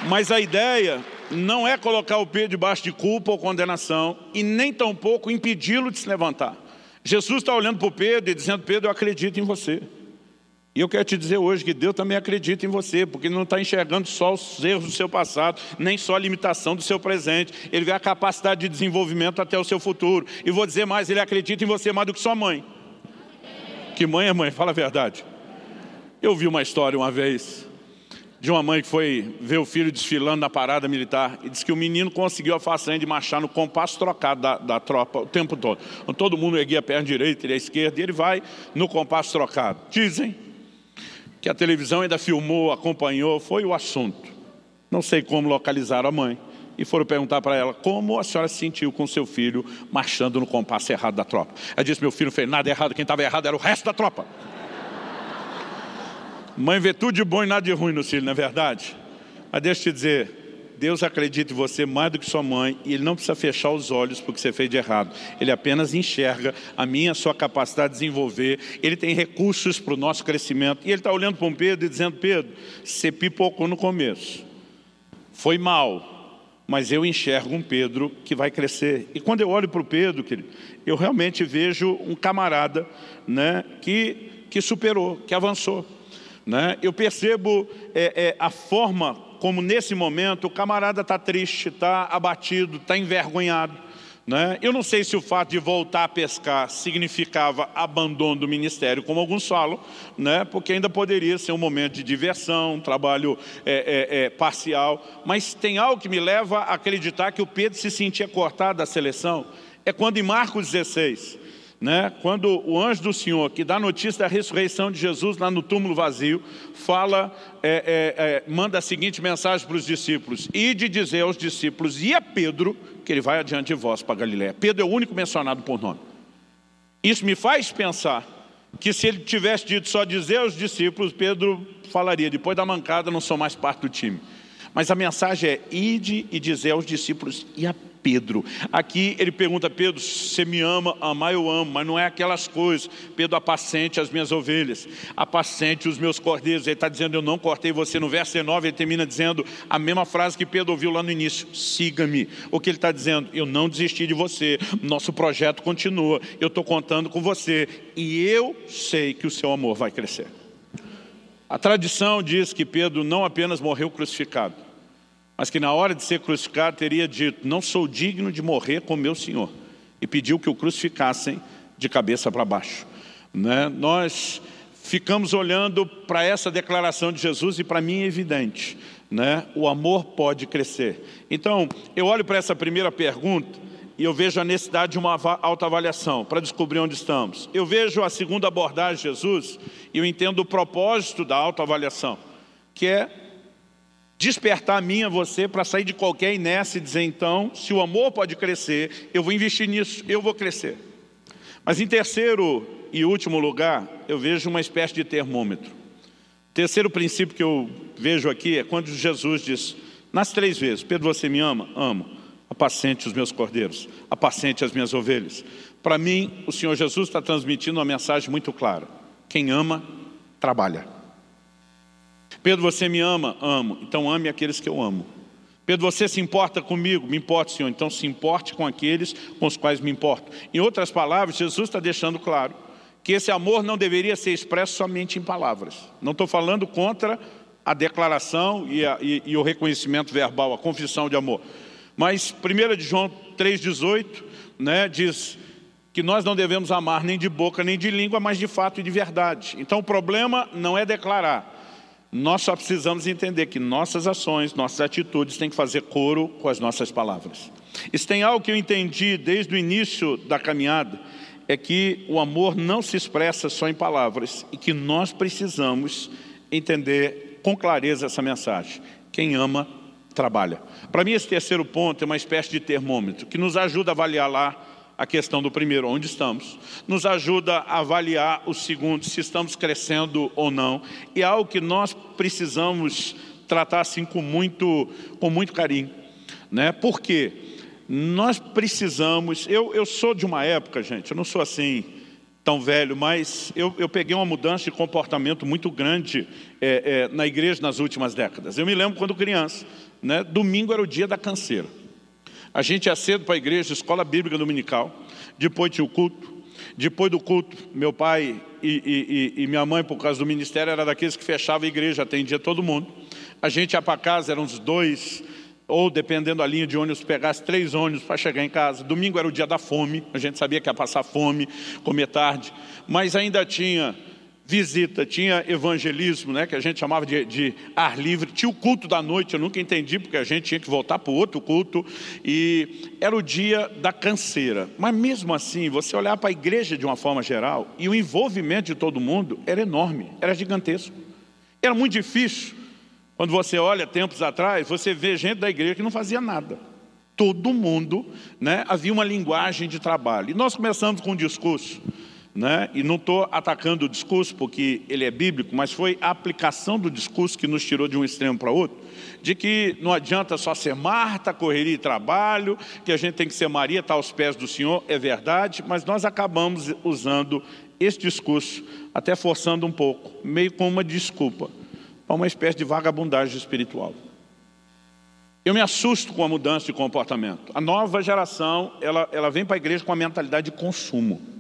Speaker 2: Mas a ideia não é colocar o Pedro debaixo de culpa ou condenação e nem tampouco impedi-lo de se levantar. Jesus está olhando para o Pedro e dizendo, Pedro, eu acredito em você. E eu quero te dizer hoje que Deus também acredita em você, porque não está enxergando só os erros do seu passado, nem só a limitação do seu presente. Ele vê a capacidade de desenvolvimento até o seu futuro. E vou dizer mais, Ele acredita em você mais do que sua mãe. Que mãe é mãe? Fala a verdade. Eu vi uma história uma vez de uma mãe que foi ver o filho desfilando na parada militar e disse que o menino conseguiu a façanha de marchar no compasso trocado da, da tropa o tempo todo. Então, todo mundo erguia a perna direita e a esquerda e ele vai no compasso trocado. Dizem que a televisão ainda filmou, acompanhou, foi o assunto. Não sei como localizar a mãe. E foram perguntar para ela como a senhora se sentiu com seu filho marchando no compasso errado da tropa. Ela disse: Meu filho fez nada errado, quem estava errado era o resto da tropa. Mãe vê tudo de bom e nada de ruim no filho, não é verdade? Mas deixa eu te dizer, Deus acredita em você mais do que sua mãe e Ele não precisa fechar os olhos porque você fez de errado. Ele apenas enxerga a minha, a sua capacidade de desenvolver. Ele tem recursos para o nosso crescimento. E Ele está olhando para um Pedro e dizendo, Pedro, você pipocou no começo. Foi mal, mas eu enxergo um Pedro que vai crescer. E quando eu olho para o Pedro, eu realmente vejo um camarada né, que, que superou, que avançou. Né? Eu percebo é, é, a forma como nesse momento o camarada está triste, está abatido, está envergonhado. Né? Eu não sei se o fato de voltar a pescar significava abandono do ministério, como alguns falam, né? porque ainda poderia ser um momento de diversão, um trabalho é, é, é, parcial, mas tem algo que me leva a acreditar que o Pedro se sentia cortado da seleção. É quando em Marcos 16, né, quando o anjo do Senhor, que dá notícia da ressurreição de Jesus lá no túmulo vazio, fala, é, é, é, manda a seguinte mensagem para os discípulos, e de dizer aos discípulos e a Pedro, que ele vai adiante de vós para Galiléia. Pedro é o único mencionado por nome. Isso me faz pensar que se ele tivesse dito só dizer aos discípulos, Pedro falaria, depois da mancada não sou mais parte do time. Mas a mensagem é, ide e dizer aos discípulos e a Pedro. Aqui ele pergunta, Pedro, você me ama? Amar eu amo, mas não é aquelas coisas. Pedro, apacente as minhas ovelhas, apacente os meus cordeiros. Ele está dizendo, eu não cortei você. No verso 19 ele termina dizendo a mesma frase que Pedro ouviu lá no início, siga-me. O que ele está dizendo? Eu não desisti de você, nosso projeto continua, eu estou contando com você e eu sei que o seu amor vai crescer. A tradição diz que Pedro não apenas morreu crucificado, mas que na hora de ser crucificado teria dito, não sou digno de morrer com meu Senhor, e pediu que o crucificassem de cabeça para baixo. Né? Nós ficamos olhando para essa declaração de Jesus e para mim é evidente, né? o amor pode crescer. Então, eu olho para essa primeira pergunta e eu vejo a necessidade de uma autoavaliação para descobrir onde estamos. Eu vejo a segunda abordagem de Jesus e eu entendo o propósito da autoavaliação, que é despertar a mim, a você, para sair de qualquer inércia e dizer, então, se o amor pode crescer, eu vou investir nisso, eu vou crescer. Mas em terceiro e último lugar, eu vejo uma espécie de termômetro. Terceiro princípio que eu vejo aqui é quando Jesus diz, nas três vezes, Pedro, você me ama? Amo. Apacente os meus cordeiros, apacente as minhas ovelhas. Para mim, o Senhor Jesus está transmitindo uma mensagem muito clara. Quem ama, trabalha. Pedro, você me ama? Amo. Então ame aqueles que eu amo. Pedro, você se importa comigo? Me importa, Senhor. Então se importe com aqueles com os quais me importo. Em outras palavras, Jesus está deixando claro que esse amor não deveria ser expresso somente em palavras. Não estou falando contra a declaração e, a, e, e, o reconhecimento verbal, a confissão de amor. Mas 1 de João 3,18 né, diz que nós não devemos amar nem de boca nem de língua, mas de fato e de verdade. Então o problema não é declarar, nós só precisamos entender que nossas ações, nossas atitudes têm que fazer coro com as nossas palavras. Isso tem algo que eu entendi desde o início da caminhada, é que o amor não se expressa só em palavras e que nós precisamos entender com clareza essa mensagem. Quem ama, trabalha. Para mim esse terceiro ponto é uma espécie de termômetro que nos ajuda a avaliar lá a questão do primeiro, onde estamos, nos ajuda a avaliar o segundo, se estamos crescendo ou não, e é algo que nós precisamos tratar assim com muito, com muito carinho. Né? Por quê? Nós precisamos, eu, eu sou de uma época, gente, eu não sou assim tão velho, mas eu, eu peguei uma mudança de comportamento muito grande é, é, na igreja nas últimas décadas. Eu me lembro quando criança, né? domingo era o dia da canseira. A gente ia cedo para a igreja, escola bíblica dominical, depois tinha o culto, depois do culto, meu pai e, e, e, minha mãe, por causa do ministério, era daqueles que fechava a igreja, atendia todo mundo. A gente ia para casa, eram uns dois, ou dependendo da linha de ônibus, pegasse três ônibus para chegar em casa. Domingo era o dia da fome, a gente sabia que ia passar fome, comer tarde, mas ainda tinha visita, tinha evangelismo, né, que a gente chamava de, de, ar livre, tinha o culto da noite, eu nunca entendi porque a gente tinha que voltar para o outro culto, e era o dia da canseira. Mas mesmo assim, você olhar para a igreja de uma forma geral, e o envolvimento de todo mundo era enorme, era gigantesco. Era muito difícil, quando você olha tempos atrás, você vê gente da igreja que não fazia nada. Todo mundo, né, havia uma linguagem de trabalho. E nós começamos com um discurso, né? e não estou atacando o discurso porque ele é bíblico, mas foi a aplicação do discurso que nos tirou de um extremo para outro, de que não adianta só ser Marta, correria e trabalho, que a gente tem que ser Maria, estar tá aos pés do Senhor, é verdade, mas nós acabamos usando esse discurso, até forçando um pouco, meio como uma desculpa, para uma espécie de vagabundagem espiritual. Eu me assusto com a mudança de comportamento. A nova geração, ela, ela vem para a igreja com a mentalidade de consumo.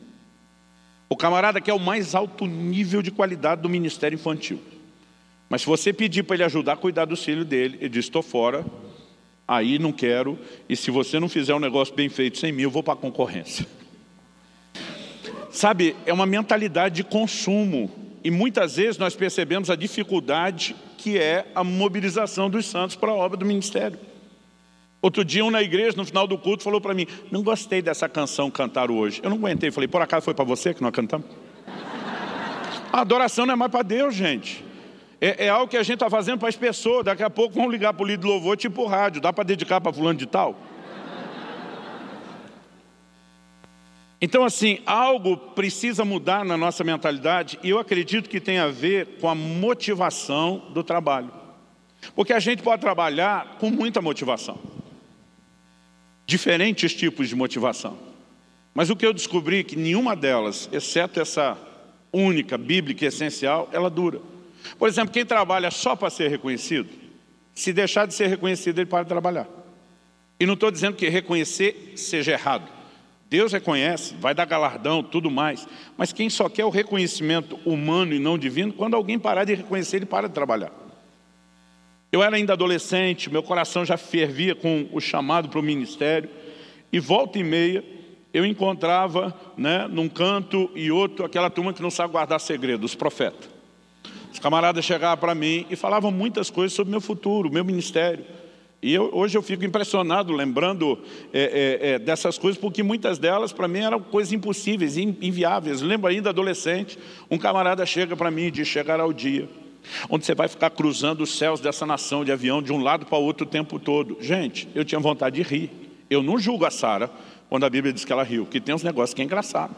Speaker 2: O camarada quer o mais alto nível de qualidade do ministério infantil. Mas se você pedir para ele ajudar a cuidar do filho dele, ele diz, estou fora, aí não quero, e se você não fizer um negócio bem feito sem mim, eu vou para a concorrência. Sabe, é uma mentalidade de consumo, e muitas vezes nós percebemos a dificuldade que é a mobilização dos santos para a obra do ministério. Outro dia, um na igreja, no final do culto, falou para mim, não gostei dessa canção cantar hoje. Eu não aguentei, falei, por acaso foi para você que nós cantamos? A adoração não é mais para Deus, gente. É, é, algo que a gente está fazendo para as pessoas. Daqui a pouco vão ligar para o líder de louvor, tipo rádio. Dá para dedicar para fulano de tal? Então, assim, algo precisa mudar na nossa mentalidade e eu acredito que tem a ver com a motivação do trabalho. Porque a gente pode trabalhar com muita motivação. Diferentes tipos de motivação. Mas o que eu descobri é que nenhuma delas, exceto essa única, bíblica e essencial, ela dura. Por exemplo, quem trabalha só para ser reconhecido, se deixar de ser reconhecido, ele para de trabalhar. E não estou dizendo que reconhecer seja errado. Deus reconhece, vai dar galardão, tudo mais. Mas quem só quer o reconhecimento humano e não divino, quando alguém parar de reconhecer, ele para de trabalhar. Eu era ainda adolescente, meu coração já fervia com o chamado para o ministério, e volta e meia eu encontrava né, num canto e outro aquela turma que não sabe guardar segredo, os profetas. Os camaradas chegavam para mim e falavam muitas coisas sobre meu futuro, meu ministério. E eu, hoje eu fico impressionado lembrando é, é, é, dessas coisas, porque muitas delas para mim eram coisas impossíveis, inviáveis. Eu lembro ainda adolescente, um camarada chega para mim e diz, chegará o dia onde você vai ficar cruzando os céus dessa nação de avião de um lado para o outro o tempo todo. Gente, eu tinha vontade de rir. Eu não julgo a Sara quando a Bíblia diz que ela riu, que tem uns negócios que é engraçado.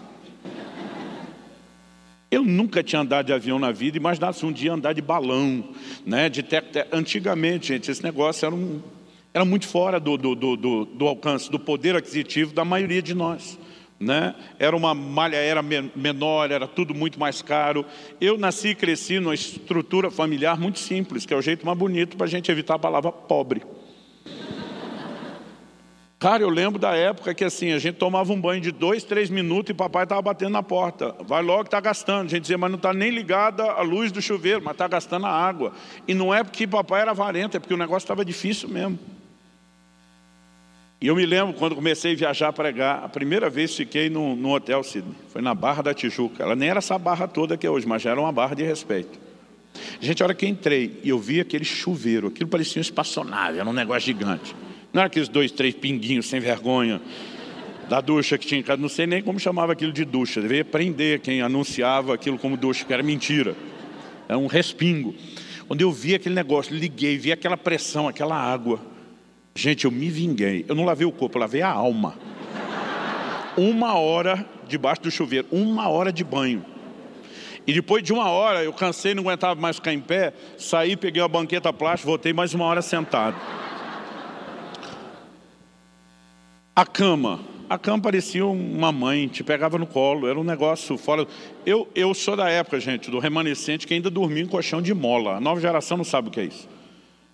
Speaker 2: Eu nunca tinha andado de avião na vida, imaginasse um dia andar de balão, né? de te... Antigamente, gente, esse negócio era, um... era muito fora do, do, do, do, alcance, do poder aquisitivo da maioria de nós. Né? Era uma malha era menor, era tudo muito mais caro. Eu nasci e cresci numa estrutura familiar muito simples, que é o jeito mais bonito para a gente evitar a palavra pobre. Cara, eu lembro da época que assim, a gente tomava um banho de dois, três minutos e papai estava batendo na porta. Vai logo que está gastando. A gente dizia, mas não está nem ligada a luz do chuveiro, mas está gastando a água. E não é porque papai era avarento, é porque o negócio estava difícil mesmo. E eu me lembro quando comecei a viajar a pregar, a primeira vez fiquei no, no hotel Sidney. Foi na Barra da Tijuca. Ela nem era essa barra toda que é hoje, mas já era uma barra de respeito. Gente, a hora que entrei e eu vi aquele chuveiro, aquilo parecia um espaçonave, era um negócio gigante. Não era aqueles dois, três pinguinhos sem vergonha da ducha que tinha em casa. Não sei nem como chamava aquilo de ducha. Devia prender quem anunciava aquilo como ducha, que era mentira. Era um respingo. Quando eu vi aquele negócio, liguei, vi aquela pressão, aquela água. Gente, eu me vinguei. Eu não lavei o corpo, eu lavei a alma. Uma hora debaixo do chuveiro, uma hora de banho. E depois de uma hora, eu cansei, não aguentava mais ficar em pé, saí, peguei uma banqueta plástica, voltei mais uma hora sentado. A cama. A cama parecia uma mãe, te pegava no colo, era um negócio fora. Eu, eu sou da época, gente, do remanescente que ainda dormia em colchão de mola. A nova geração não sabe o que é isso.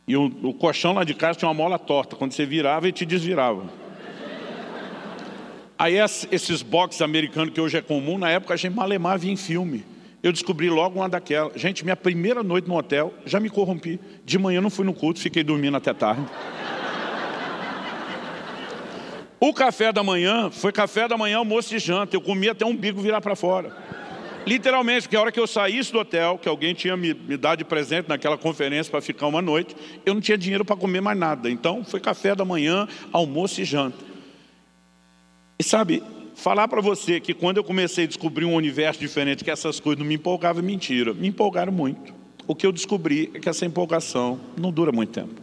Speaker 2: E o, o colchão lá de casa tinha uma mola torta, quando você virava e te desvirava. Aí esses boxes americanos que hoje é comum, na época a gente malemava em filme. Eu descobri logo uma daquelas. Gente, minha primeira noite no hotel, já me corrompi. De manhã não fui no culto, fiquei dormindo até tarde. O café da manhã foi café da manhã, almoço e janta. Eu comia até um bico virar para fora. Literalmente, porque a hora que eu saísse do hotel, que alguém tinha me, me dado de presente naquela conferência para ficar uma noite, eu não tinha dinheiro para comer mais nada. Então, foi café da manhã, almoço e janta. E sabe, falar para você que quando eu comecei a descobrir um universo diferente, que essas coisas não me empolgavam, mentira. Me empolgaram muito. O que eu descobri é que essa empolgação não dura muito tempo.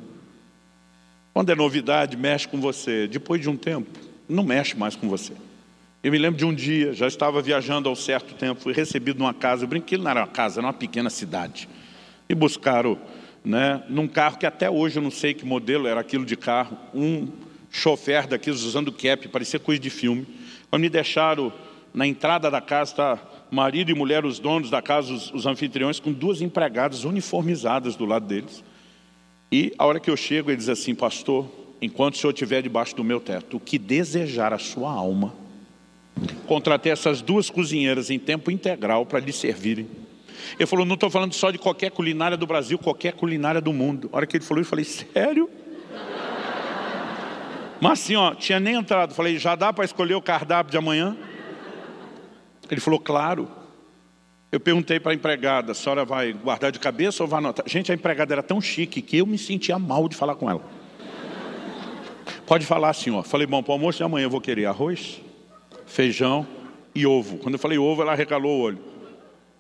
Speaker 2: Quando é novidade, mexe com você. Depois de um tempo, não mexe mais com você. Eu me lembro de um dia, já estava viajando há um certo tempo, fui recebido numa casa, eu brinquei, não era uma casa, era uma pequena cidade. E buscaram, né, num carro que até hoje eu não sei que modelo era aquilo de carro, um chofer daqueles usando cap, parecia coisa de filme. Quando me deixaram na entrada da casa, está marido e mulher, os donos da casa, os, os anfitriões, com duas empregadas uniformizadas do lado deles. E a hora que eu chego, ele diz assim, pastor, enquanto o senhor estiver debaixo do meu teto, o que desejar a sua alma, contratei essas duas cozinheiras em tempo integral para lhe servirem. Ele falou, não estou falando só de qualquer culinária do Brasil, qualquer culinária do mundo. A hora que ele falou, eu falei, sério? Mas assim, ó, tinha nem entrado. Falei, já dá para escolher o cardápio de amanhã? Ele falou, claro. Eu perguntei para a empregada, a senhora vai guardar de cabeça ou vai anotar? Gente, a empregada era tão chique que eu me sentia mal de falar com ela. Pode falar ó. Falei, bom, para o almoço de amanhã eu vou querer arroz, feijão e ovo. Quando eu falei ovo, ela regalou o olho.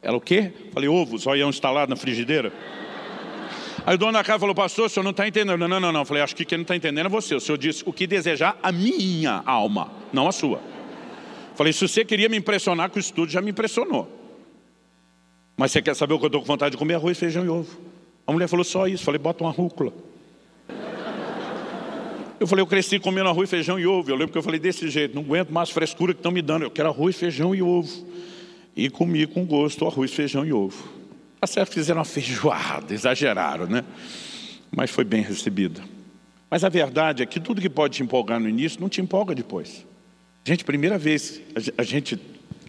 Speaker 2: Ela o quê? Falei, ovo, zoião instalado na frigideira. Aí o dono da casa falou, pastor, o senhor não está entendendo. Não, não, não. Falei, acho que quem não está entendendo é você. O senhor disse o que desejar a minha alma, não a sua. Falei, se você queria me impressionar com o estudo, já me impressionou. Mas você quer saber o que eu estou com vontade de comer? Arroz, feijão e ovo. A mulher falou só isso. Falei, bota uma rúcula. Eu falei, eu cresci comendo arroz, feijão e ovo. Eu lembro que eu falei desse jeito, não aguento mais frescura que estão me dando. Eu quero arroz, feijão e ovo. E comi com gosto arroz, feijão e ovo. A certo fizeram uma feijoada, exageraram, né? Mas foi bem recebida. Mas a verdade é que tudo que pode te empolgar no início, não te empolga depois. Gente, primeira vez, a gente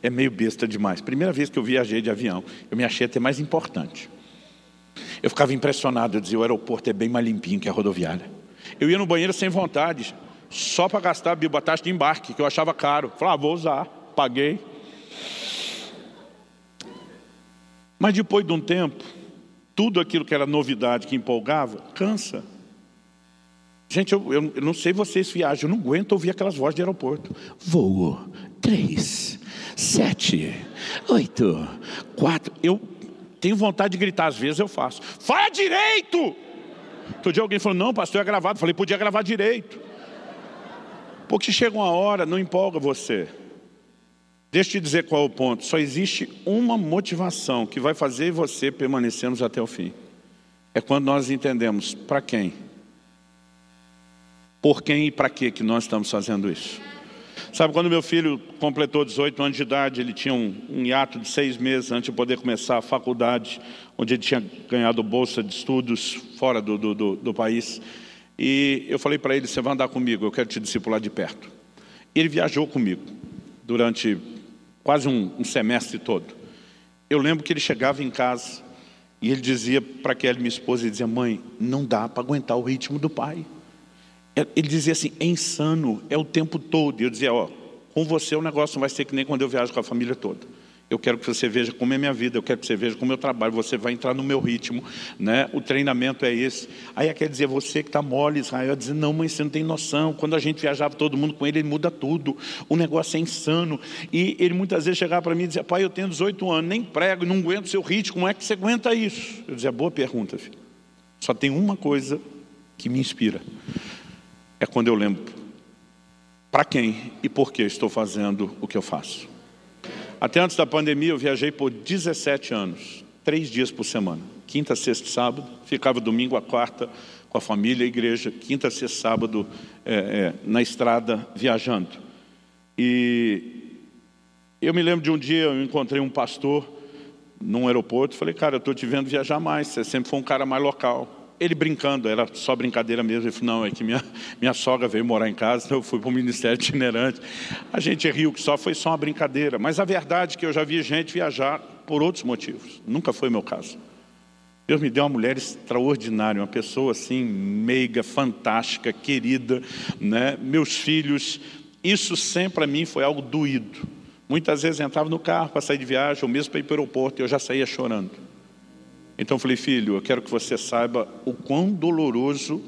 Speaker 2: é meio besta demais. Primeira vez que eu viajei de avião, eu me achei até mais importante. Eu ficava impressionado, eu dizia, o aeroporto é bem mais limpinho que a rodoviária. Eu ia no banheiro sem vontade, só para gastar a taxa de embarque, que eu achava caro. Falei, ah, vou usar, paguei. Mas depois de um tempo, tudo aquilo que era novidade, que empolgava, cansa. Gente, eu, eu, eu não sei vocês viajam, eu não aguento ouvir aquelas vozes de aeroporto. Voo, três, sete, oito, quatro. Eu tenho vontade de gritar, às vezes eu faço. Fala direito! Outro dia alguém falou, não, pastor, é gravado. Falei, podia gravar direito. Porque chega uma hora, não empolga você. Deixa eu te dizer qual é o ponto. Só existe uma motivação que vai fazer você permanecermos até o fim. É quando nós entendemos para quem, por quem e para que que nós estamos fazendo isso. Sabe, quando meu filho completou 18 anos de idade, ele tinha um, um hiato de seis meses antes de poder começar a faculdade, onde ele tinha ganhado bolsa de estudos fora do, do, do, do país. E eu falei para ele, você vai andar comigo, eu quero te discipular de perto. Ele viajou comigo durante quase um, um semestre todo. Eu lembro que ele chegava em casa e ele dizia para aquela minha esposa, ele dizia, mãe, não dá para aguentar o ritmo do pai. É, ele dizia assim, é insano, é o tempo todo. E eu dizia, ó, com você o negócio não vai ser que nem quando eu viajo com a família toda. Eu quero que você veja como é minha vida, eu quero que você veja como eu trabalho, você vai entrar no meu ritmo, né? o treinamento é esse. Aí quer dizer, você que está mole, Israel, dizer, não, mãe, você não tem noção. Quando a gente viajava todo mundo com ele, ele muda tudo. O negócio é insano. E ele muitas vezes chegava para mim e dizia, pai, eu tenho 18 anos, nem prego, não aguento o seu ritmo, como é que você aguenta isso? Eu dizia, boa pergunta, filho. Só tem uma coisa que me inspira é quando eu lembro para quem e por que estou fazendo o que eu faço. Até antes da pandemia eu viajei por 17 anos, três dias por semana. Quinta, sexta e sábado, ficava domingo a quarta com a família a igreja, quinta, sexta sábado é, é, na estrada viajando. E eu me lembro de um dia eu encontrei um pastor num aeroporto, falei, cara, eu estou te vendo viajar mais, você sempre foi um cara mais local. Ele brincando, era só brincadeira mesmo. Ele falou, não, é que minha, minha sogra veio morar em casa, então eu fui para o ministério itinerante. A gente riu que só foi só uma brincadeira. Mas a verdade é que eu já vi gente viajar por outros motivos. Nunca foi meu caso. Deus me deu uma mulher extraordinária, uma pessoa assim, meiga, fantástica, querida. Né? Meus filhos, isso sempre para mim foi algo doído. Muitas vezes entrava no carro para sair de viagem, ou mesmo para ir para o aeroporto, e eu já saía chorando. Então eu falei, filho, eu quero que você saiba o quão doloroso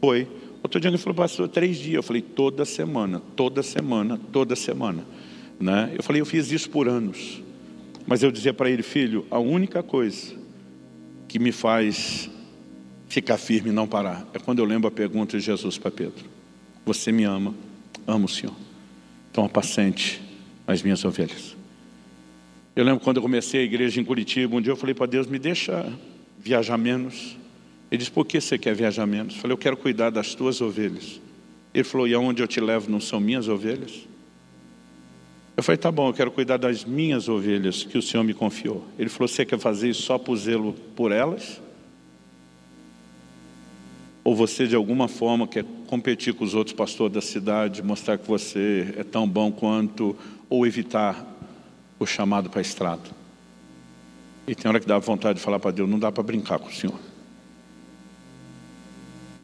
Speaker 2: foi. Outro dia ele falou, pastor, três dias. Eu falei, toda semana, toda semana, toda semana. Né? Eu falei, eu fiz isso por anos. Mas eu dizia para ele, filho, a única coisa que me faz ficar firme e não parar é quando eu lembro a pergunta de Jesus para Pedro. Você me ama, amo o Senhor. Então apacente as minhas ovelhas. Eu lembro quando eu comecei a igreja em Curitiba, um dia eu falei para Deus, me deixa viajar menos. Ele disse, por que você quer viajar menos? Eu falei, eu quero cuidar das tuas ovelhas. Ele falou, e aonde eu te levo não são minhas ovelhas? Eu falei, tá bom, eu quero cuidar das minhas ovelhas que o Senhor me confiou. Ele falou, você quer fazer isso só por zelo por elas? Ou você de alguma forma quer competir com os outros pastores da cidade, mostrar que você é tão bom quanto, ou evitar o chamado para a estrada. E tem hora que dá vontade de falar para Deus, não dá para brincar com o Senhor.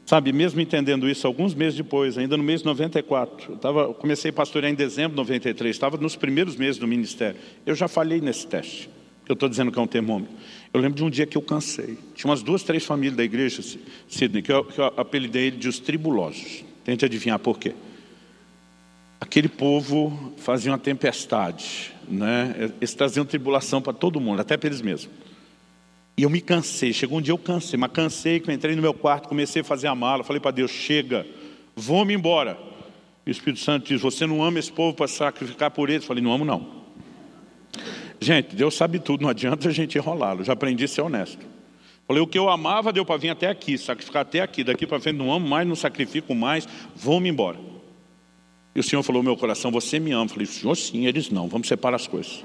Speaker 2: Sabe, mesmo entendendo isso, alguns meses depois, ainda no mês de 94, eu, tava, comecei a pastorear em dezembro de 93, estava nos primeiros meses do ministério. Eu já falhei nesse teste, eu estou dizendo que é um termômetro. Eu lembro de um dia que eu cansei. Tinha umas duas, três famílias da igreja, Sidney, que eu, que eu apelidei de os tribulosos. Tente adivinhar por quê. Aquele povo fazia uma tempestade, né? eles traziam tribulação para todo mundo, até para eles mesmos. E eu me cansei, chegou um dia eu cansei, mas cansei que eu entrei no meu quarto, comecei a fazer a mala, falei para Deus, chega, vou-me embora. E o Espírito Santo diz, você não ama esse povo para sacrificar por eles? Eu falei, não amo não. Gente, Deus sabe tudo, não adianta a gente enrolá-lo, já aprendi a ser honesto. Falei, o que eu amava deu para vir até aqui, sacrificar até aqui, daqui para frente não amo mais, não sacrifico mais, vou-me embora. E o Senhor falou meu coração, você me ama. Eu falei, Senhor sim, eles não, vamos separar as coisas.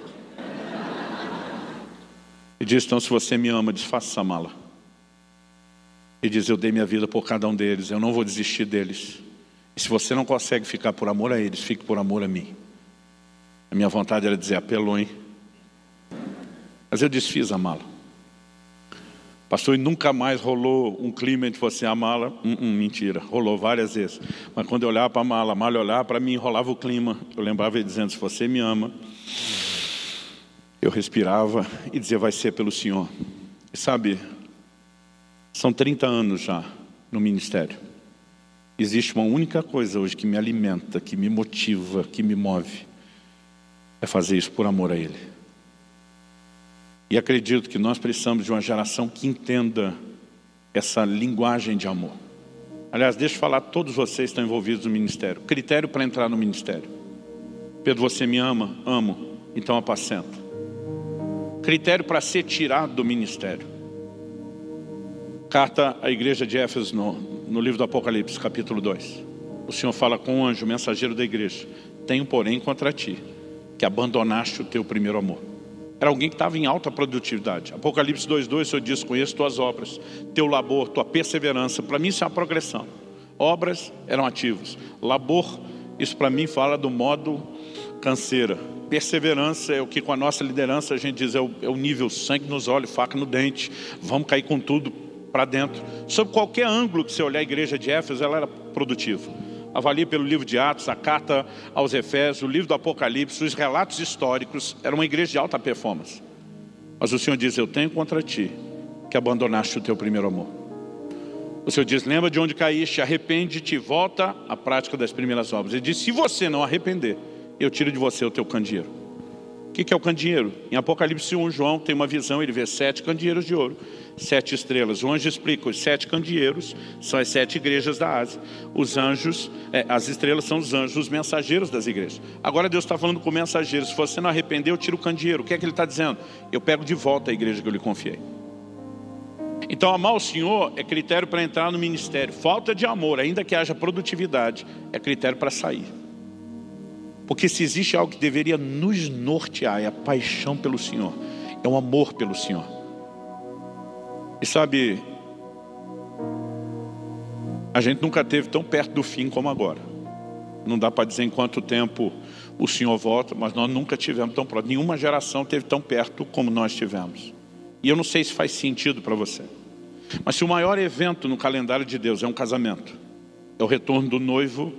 Speaker 2: E diz, então, se você me ama, desfaça essa mala. E diz, eu dei minha vida por cada um deles, eu não vou desistir deles. E se você não consegue ficar por amor a eles, fique por amor a mim. A minha vontade era dizer, apelou, hein? Mas eu desfiz a mala. Pastor, e nunca mais rolou um clima entre você e a mala? Hum, hum, mentira, rolou várias vezes. Mas quando eu olhava para a mala, a mala olhava para mim, rolava o clima. Eu lembrava ele dizendo, se você me ama, eu respirava e dizia, vai ser pelo Senhor. E sabe, são 30 anos já no ministério. Existe uma única coisa hoje que me alimenta, que me motiva, que me move. É fazer isso por amor a Ele. E acredito que nós precisamos de uma geração que entenda essa linguagem de amor. Aliás, deixa eu falar, todos vocês estão envolvidos no ministério. Critério para entrar no ministério. Pedro, você me ama? Amo. Então apacenta critério para ser tirado do ministério. Carta à igreja de Éfeso, no, no livro do Apocalipse, capítulo 2. O Senhor fala com o anjo, mensageiro da igreja. Tenho, porém, contra ti, que abandonaste o teu primeiro amor. Era alguém que estava em alta produtividade. Apocalipse 2,2, o Senhor diz, conheço tuas obras, teu labor, tua perseverança. Para mim isso é uma progressão. Obras eram ativos. Labor, isso para mim fala do modo canseira Perseverança é o que com a nossa liderança a gente diz, é o, é o nível sangue nos olhos, faca no dente, vamos cair com tudo para dentro. Sob qualquer ângulo que você olhar a igreja de Éfeso, ela era produtiva. Avalie pelo livro de Atos, a carta aos Efésios, o livro do Apocalipse, os relatos históricos, era uma igreja de alta performance. Mas o Senhor diz, eu tenho contra ti, que abandonaste o teu primeiro amor. O Senhor diz, lembra de onde caíste, arrepende-te, volta à prática das primeiras obras. Ele diz, se você não arrepender, eu tiro de você o teu candeeiro. O que é o candeeiro? Em Apocalipse 1, João tem uma visão, ele vê sete candeeiros de ouro, sete estrelas. O anjo explica, os sete candeeiros são as sete igrejas da Ásia. Os anjos, é, as estrelas são os anjos, os mensageiros das igrejas. Agora Deus está falando com o mensageiro, se você não arrepender, eu tiro o candeeiro. O que é que ele está dizendo? Eu pego de volta a igreja que eu lhe confiei. Então, amar o Senhor é critério para entrar no ministério. Falta de amor, ainda que haja produtividade, é critério para sair. Porque se existe algo que deveria nos nortear, é a paixão pelo Senhor, é o amor pelo Senhor. E sabe, a gente nunca teve tão perto do fim como agora. Não dá para dizer em quanto tempo o Senhor volta, mas nós nunca tivemos tão próximo. Nenhuma geração teve tão perto como nós tivemos. E eu não sei se faz sentido para você. Mas se o maior evento no calendário de Deus é um casamento, é o retorno do noivo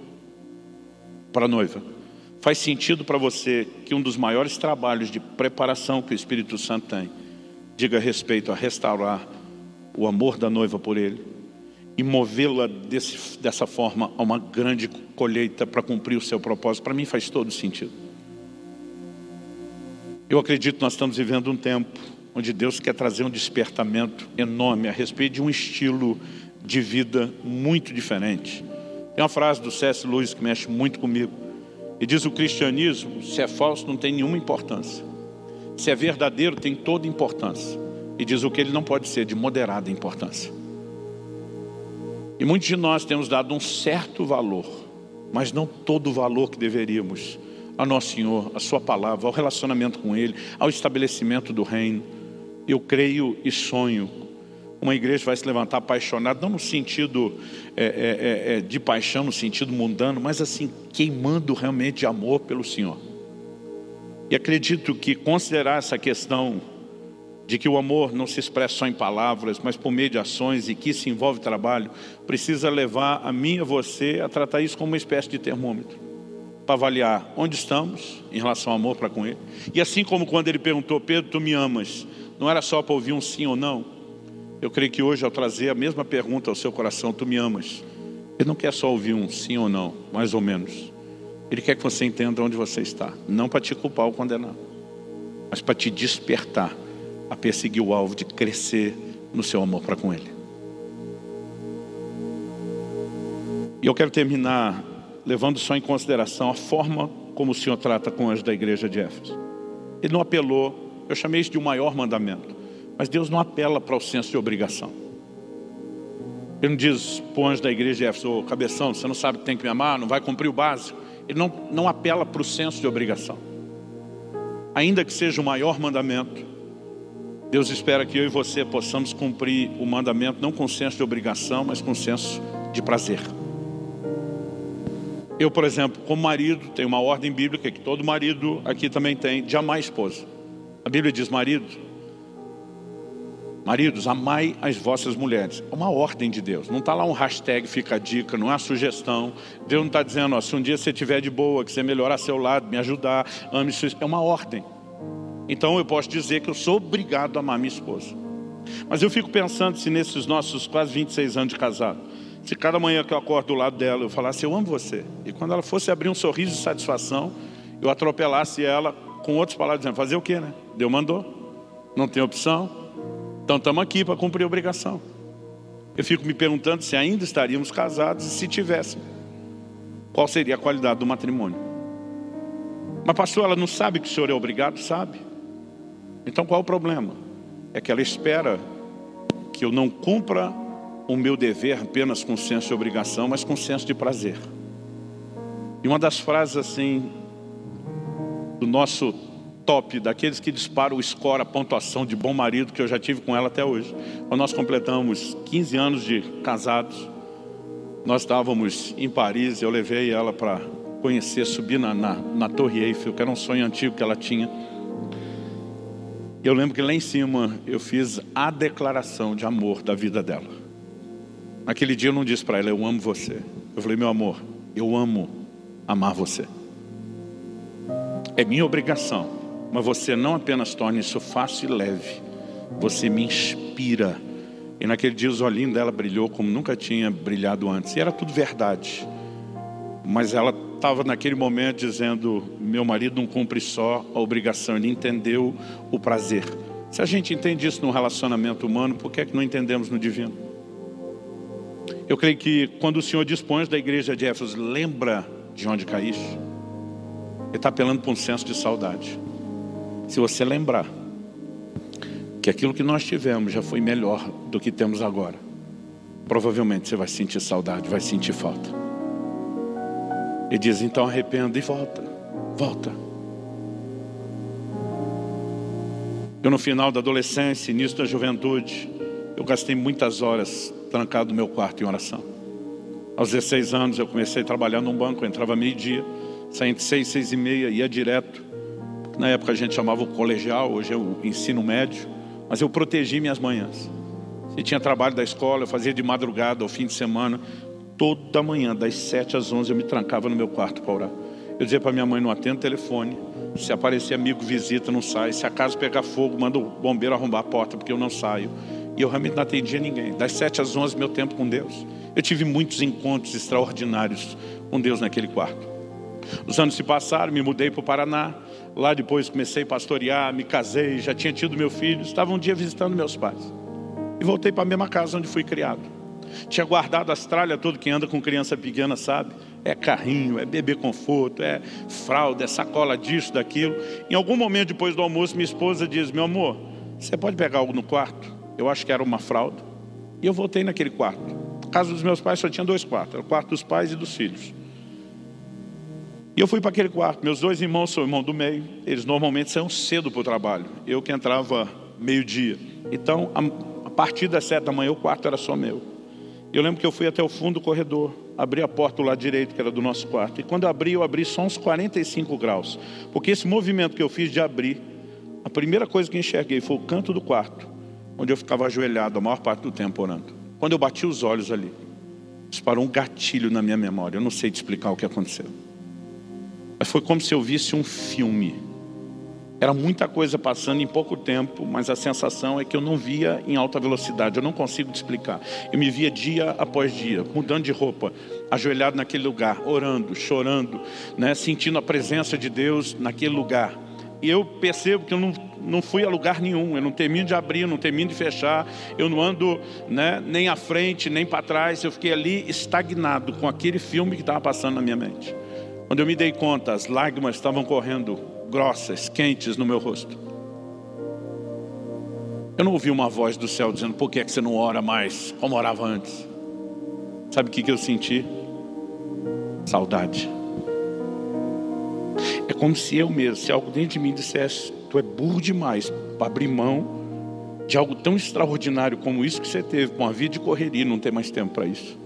Speaker 2: para a noiva. Faz sentido para você que um dos maiores trabalhos de preparação que o Espírito Santo tem diga respeito a restaurar o amor da noiva por ele e movê-la dessa forma a uma grande colheita para cumprir o seu propósito, para mim faz todo sentido. Eu acredito que nós estamos vivendo um tempo onde Deus quer trazer um despertamento enorme a respeito de um estilo de vida muito diferente. Tem uma frase do C.S. Lewis que mexe muito comigo. E diz o cristianismo, se é falso não tem nenhuma importância. Se é verdadeiro tem toda importância. E diz o que ele não pode ser, de moderada importância. E muitos de nós temos dado um certo valor, mas não todo o valor que deveríamos a nosso Senhor, a sua palavra, ao relacionamento com Ele, ao estabelecimento do reino. Eu creio e sonho uma igreja vai se levantar apaixonada, não no sentido é, é, é, é, de paixão, no sentido mundano, mas assim, queimando realmente de amor pelo Senhor. E acredito que considerar essa questão de que o amor não se expressa só em palavras, mas por meio de ações e que se envolve trabalho, precisa levar a mim e a você a tratar isso como uma espécie de termômetro, para avaliar onde estamos em relação ao amor para com Ele. E assim como quando Ele perguntou, Pedro, tu me amas, não era só para ouvir um sim ou não, eu creio que hoje ao trazer a mesma pergunta ao seu coração, tu me amas, Ele não quer só ouvir um sim ou não, mais ou menos. Ele quer que você entenda onde você está, não para te culpar ou condenar, mas para te despertar a perseguir o alvo de crescer no seu amor para com Ele. E eu quero terminar levando só em consideração a forma como o Senhor trata com os da igreja de Éfeso. Ele não apelou, eu chamei isso de um maior mandamento, mas Deus não apela para o senso de obrigação. Ele não diz para o anjo da igreja oh, cabeção, você não sabe que tem que me amar, não vai cumprir o básico. Ele não, não apela para o senso de obrigação. Ainda que seja o maior mandamento, Deus espera que eu e você possamos cumprir o mandamento não com senso de obrigação, mas com senso de prazer. Eu, por exemplo, como marido, tenho uma ordem bíblica que todo marido aqui também tem, de amar a esposa. A Bíblia diz, marido, maridos, amai as vossas mulheres. É uma ordem de Deus. Não está lá um hashtag, fica a dica, não é uma sugestão. Deus não está dizendo, ó, se um dia você estiver de boa, que você melhorar seu lado, me ajudar, ame sua É uma ordem. Então eu posso dizer que eu sou obrigado a amar minha esposa. Mas eu fico pensando se nesses nossos quase 26 anos de casado, se cada manhã que eu acordo do lado dela eu falasse eu amo você, e quando ela fosse abrir um sorriso de satisfação, eu atropelasse ela com outras palavras dizendo, fazer o quê, né? Deus mandou, não tem opção, então estamos aqui para cumprir a obrigação. Eu fico me perguntando se ainda estaríamos casados e se tivéssemos, qual seria a qualidade do matrimônio. Mas pastor, ela não sabe que o senhor é obrigado? Sabe. Então qual o problema? É que ela espera que eu não cumpra o meu dever apenas com senso de obrigação, mas com senso de prazer. E uma das frases assim do nosso top, daqueles que disparam o score, a pontuação de bom marido que eu já tive com ela até hoje. Quando nós completamos 15 anos de casados, nós estávamos em Paris, eu levei ela para conhecer, subir na, na, na Torre Eiffel, que era um sonho antigo que ela tinha. Eu lembro que lá em cima eu fiz a declaração de amor da vida dela. Naquele dia eu não disse para ela, eu amo você. Eu falei, meu amor, eu amo amar você. É minha obrigação, mas você não apenas torna isso fácil e leve, você me inspira. E naquele dia os olhinhos dela brilhou como nunca tinha brilhado antes. E era tudo verdade. Mas ela estava naquele momento dizendo: meu marido não cumpre só a obrigação, ele entendeu o prazer. Se a gente entende isso no relacionamento humano, por que, é que não entendemos no divino? Eu creio que quando o Senhor dispõe da igreja de Éfeso, lembra de onde caíste, Ele está apelando para um senso de saudade. Se você lembrar que aquilo que nós tivemos já foi melhor do que temos agora, provavelmente você vai sentir saudade, vai sentir falta. E diz, então arrependa e volta, volta. Eu no final da adolescência, início da juventude, eu gastei muitas horas trancado no meu quarto em oração. Aos 16 anos eu comecei a trabalhar num banco, eu entrava meio-dia, saía entre 6, 6 e meia, ia direto. Na época a gente chamava o colegial, hoje é o ensino médio, mas eu protegi minhas manhãs. Se tinha trabalho da escola, eu fazia de madrugada, ao fim de semana, Toda manhã, das 7 às 11, eu me trancava no meu quarto para orar. Eu dizia para minha mãe, não atenda o telefone. Se aparecer amigo, visita, não sai. Se a casa pegar fogo, manda o bombeiro arrombar a porta, porque eu não saio. E eu realmente não atendia ninguém. Das 7 às 11, meu tempo com Deus. Eu tive muitos encontros extraordinários com Deus naquele quarto. Os anos se passaram, me mudei para o Paraná. Lá depois comecei a pastorear, me casei, já tinha tido meu filho. Estava um dia visitando meus pais. E voltei para a mesma casa onde fui criado. Tinha guardado as tralhas tudo que anda com criança pequena, sabe? É carrinho, é bebê conforto, é fralda, é sacola disso, daquilo. Em algum momento depois do almoço, minha esposa diz: Meu amor, você pode pegar algo no quarto? Eu acho que era uma fralda. E eu voltei naquele quarto. A casa dos meus pais só tinha dois quartos: era o quarto dos pais e dos filhos. E eu fui para aquele quarto. Meus dois irmãos são irmão do meio. Eles normalmente saem cedo para o trabalho. Eu que entrava meio-dia. Então, a partir das sete da manhã, o quarto era só meu. Eu lembro que eu fui até o fundo do corredor, abri a porta do lado direito, que era do nosso quarto. E quando eu abri, eu abri só uns 45 graus. Porque esse movimento que eu fiz de abrir, A primeira coisa que enxerguei foi o canto do quarto, onde eu ficava ajoelhado a maior parte do tempo orando. Quando eu bati os olhos ali, disparou um gatilho na minha memória. Eu não sei te explicar o que aconteceu. Mas foi como se eu visse um filme. Era muita coisa passando em pouco tempo, mas a sensação é que eu não via em alta velocidade. Eu não consigo te explicar. Eu me via dia após dia, mudando de roupa, ajoelhado naquele lugar, orando, chorando, né, sentindo a presença de Deus naquele lugar. E eu percebo que eu não, não fui a lugar nenhum, eu não termino de abrir, não termino de fechar, eu não ando né, nem à frente, nem para trás, eu fiquei ali estagnado com aquele filme que estava passando na minha mente. Quando eu me dei conta, as lágrimas estavam correndo grossas, quentes no meu rosto. Eu não ouvi uma voz do céu dizendo, por que, é que você não ora mais como orava antes? Sabe o que, eu senti? Saudade. É como se eu mesmo, se algo dentro de mim dissesse, tu é burro demais para abrir mão de algo tão extraordinário como isso que você teve, com a vida de correria, não ter mais tempo para isso.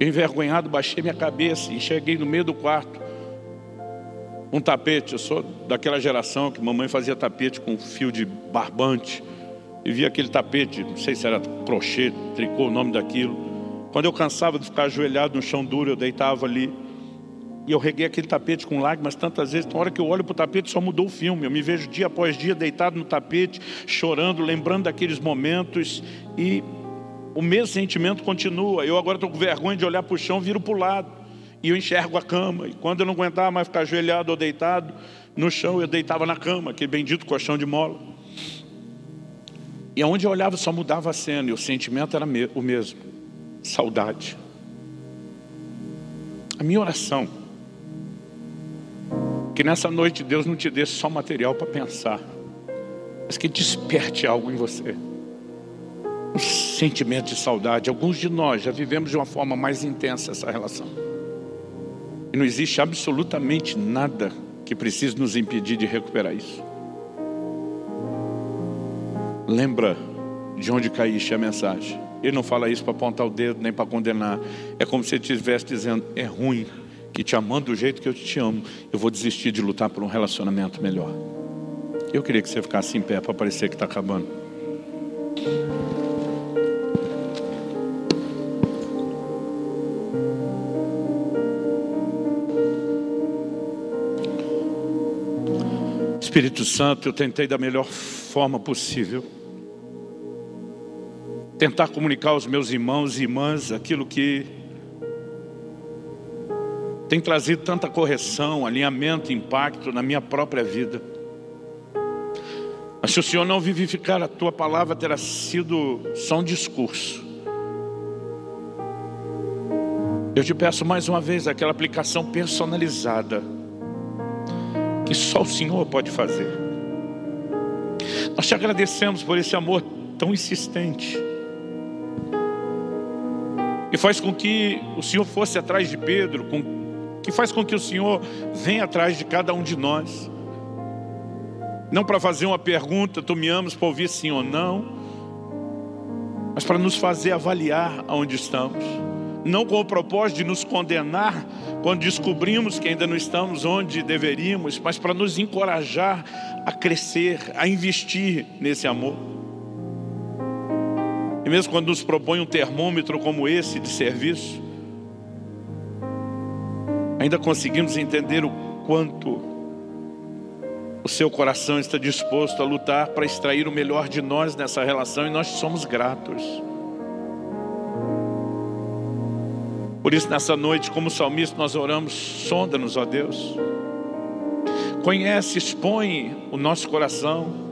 Speaker 2: Envergonhado, baixei minha cabeça e cheguei no meio do quarto. Um tapete, eu sou daquela geração que mamãe fazia tapete com fio de barbante. E via aquele tapete, não sei se era crochê, tricô, o nome daquilo. Quando eu cansava de ficar ajoelhado no chão duro, eu deitava ali e eu reguei aquele tapete com lágrimas tantas vezes. Na hora que eu olho para o tapete, só mudou o filme. Eu me vejo dia após dia deitado no tapete, chorando, lembrando daqueles momentos. E o mesmo sentimento continua. Eu agora estou com vergonha de olhar para o chão, viro para o lado. E eu enxergo a cama. E quando eu não aguentava mais ficar ajoelhado ou deitado no chão, eu deitava na cama, aquele bendito colchão de mola. E aonde eu olhava só mudava a cena. E o sentimento era o mesmo: saudade. A minha oração que nessa noite Deus não te dê só material para pensar, mas que desperte algo em você. Um sentimento de saudade. Alguns de nós já vivemos de uma forma mais intensa essa relação. E não existe absolutamente nada que precise nos impedir de recuperar isso. Lembra de onde caíste a mensagem. Ele não fala isso para apontar o dedo nem para condenar. É como se ele estivesse dizendo: é ruim, que te amando do jeito que eu te amo, eu vou desistir de lutar por um relacionamento melhor. Eu queria que você ficasse em pé para parecer que está acabando. Espírito Santo, eu tentei da melhor forma possível tentar comunicar aos meus irmãos e irmãs aquilo que tem trazido tanta correção, alinhamento, impacto na minha própria vida. Mas se o Senhor não vivificar a tua palavra, terá sido só um discurso. Eu te peço mais uma vez aquela aplicação personalizada que só o Senhor pode fazer. Nós te agradecemos por esse amor tão insistente. E faz com que o Senhor fosse atrás de Pedro, com que faz com que o Senhor venha atrás de cada um de nós. Não para fazer uma pergunta, tu me amas para ouvir sim ou não, mas para nos fazer avaliar aonde estamos. Não com o propósito de nos condenar quando descobrimos que ainda não estamos onde deveríamos, mas para nos encorajar a crescer, a investir nesse amor. E mesmo quando nos propõe um termômetro como esse de serviço, ainda conseguimos entender o quanto o seu coração está disposto a lutar para extrair o melhor de nós nessa relação e nós somos gratos. Por isso, nessa noite, como salmista, nós oramos: sonda-nos, ó Deus. Conhece, expõe o nosso coração.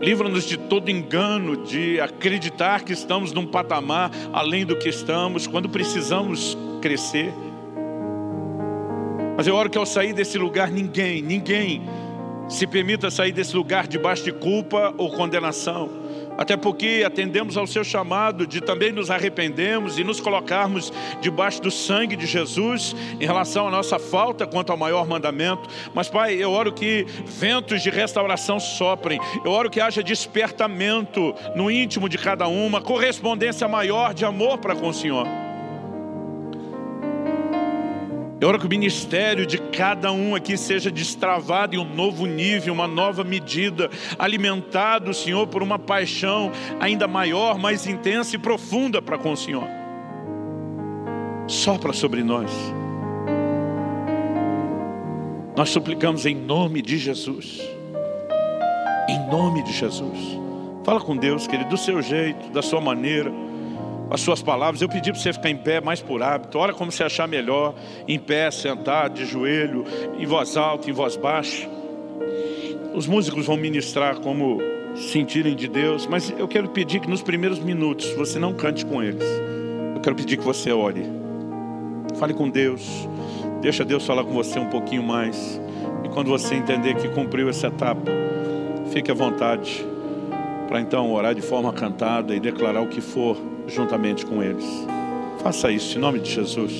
Speaker 2: Livra-nos de todo engano, de acreditar que estamos num patamar além do que estamos, quando precisamos crescer. Mas eu oro que ao sair desse lugar, ninguém, ninguém se permita sair desse lugar debaixo de culpa ou condenação. Até porque atendemos ao seu chamado de também nos arrependermos e nos colocarmos debaixo do sangue de Jesus em relação à nossa falta quanto ao maior mandamento. Mas, Pai, eu oro que ventos de restauração soprem, eu oro que haja despertamento no íntimo de cada uma, correspondência maior de amor para com o Senhor. Eu oro que o ministério de cada um aqui seja destravado em um novo nível, uma nova medida, alimentado, Senhor, por uma paixão ainda maior, mais intensa e profunda para com o Senhor. Sopra sobre nós. Nós suplicamos em nome de Jesus. Em nome de Jesus. Fala com Deus, querido, do seu jeito, da sua maneira as suas palavras. Eu pedi para você ficar em pé mais por hábito. Ora como você achar melhor. Em pé, sentado, de joelho, em voz alta, em voz baixa. Os músicos vão ministrar como sentirem de Deus, mas eu quero pedir que nos primeiros minutos você não cante com eles. Eu quero pedir que você ore. Fale com Deus. Deixa Deus falar com você um pouquinho mais. E quando você entender que cumpriu essa etapa, fique à vontade para então orar de forma cantada e declarar o que for juntamente com eles. Faça isso em nome de Jesus.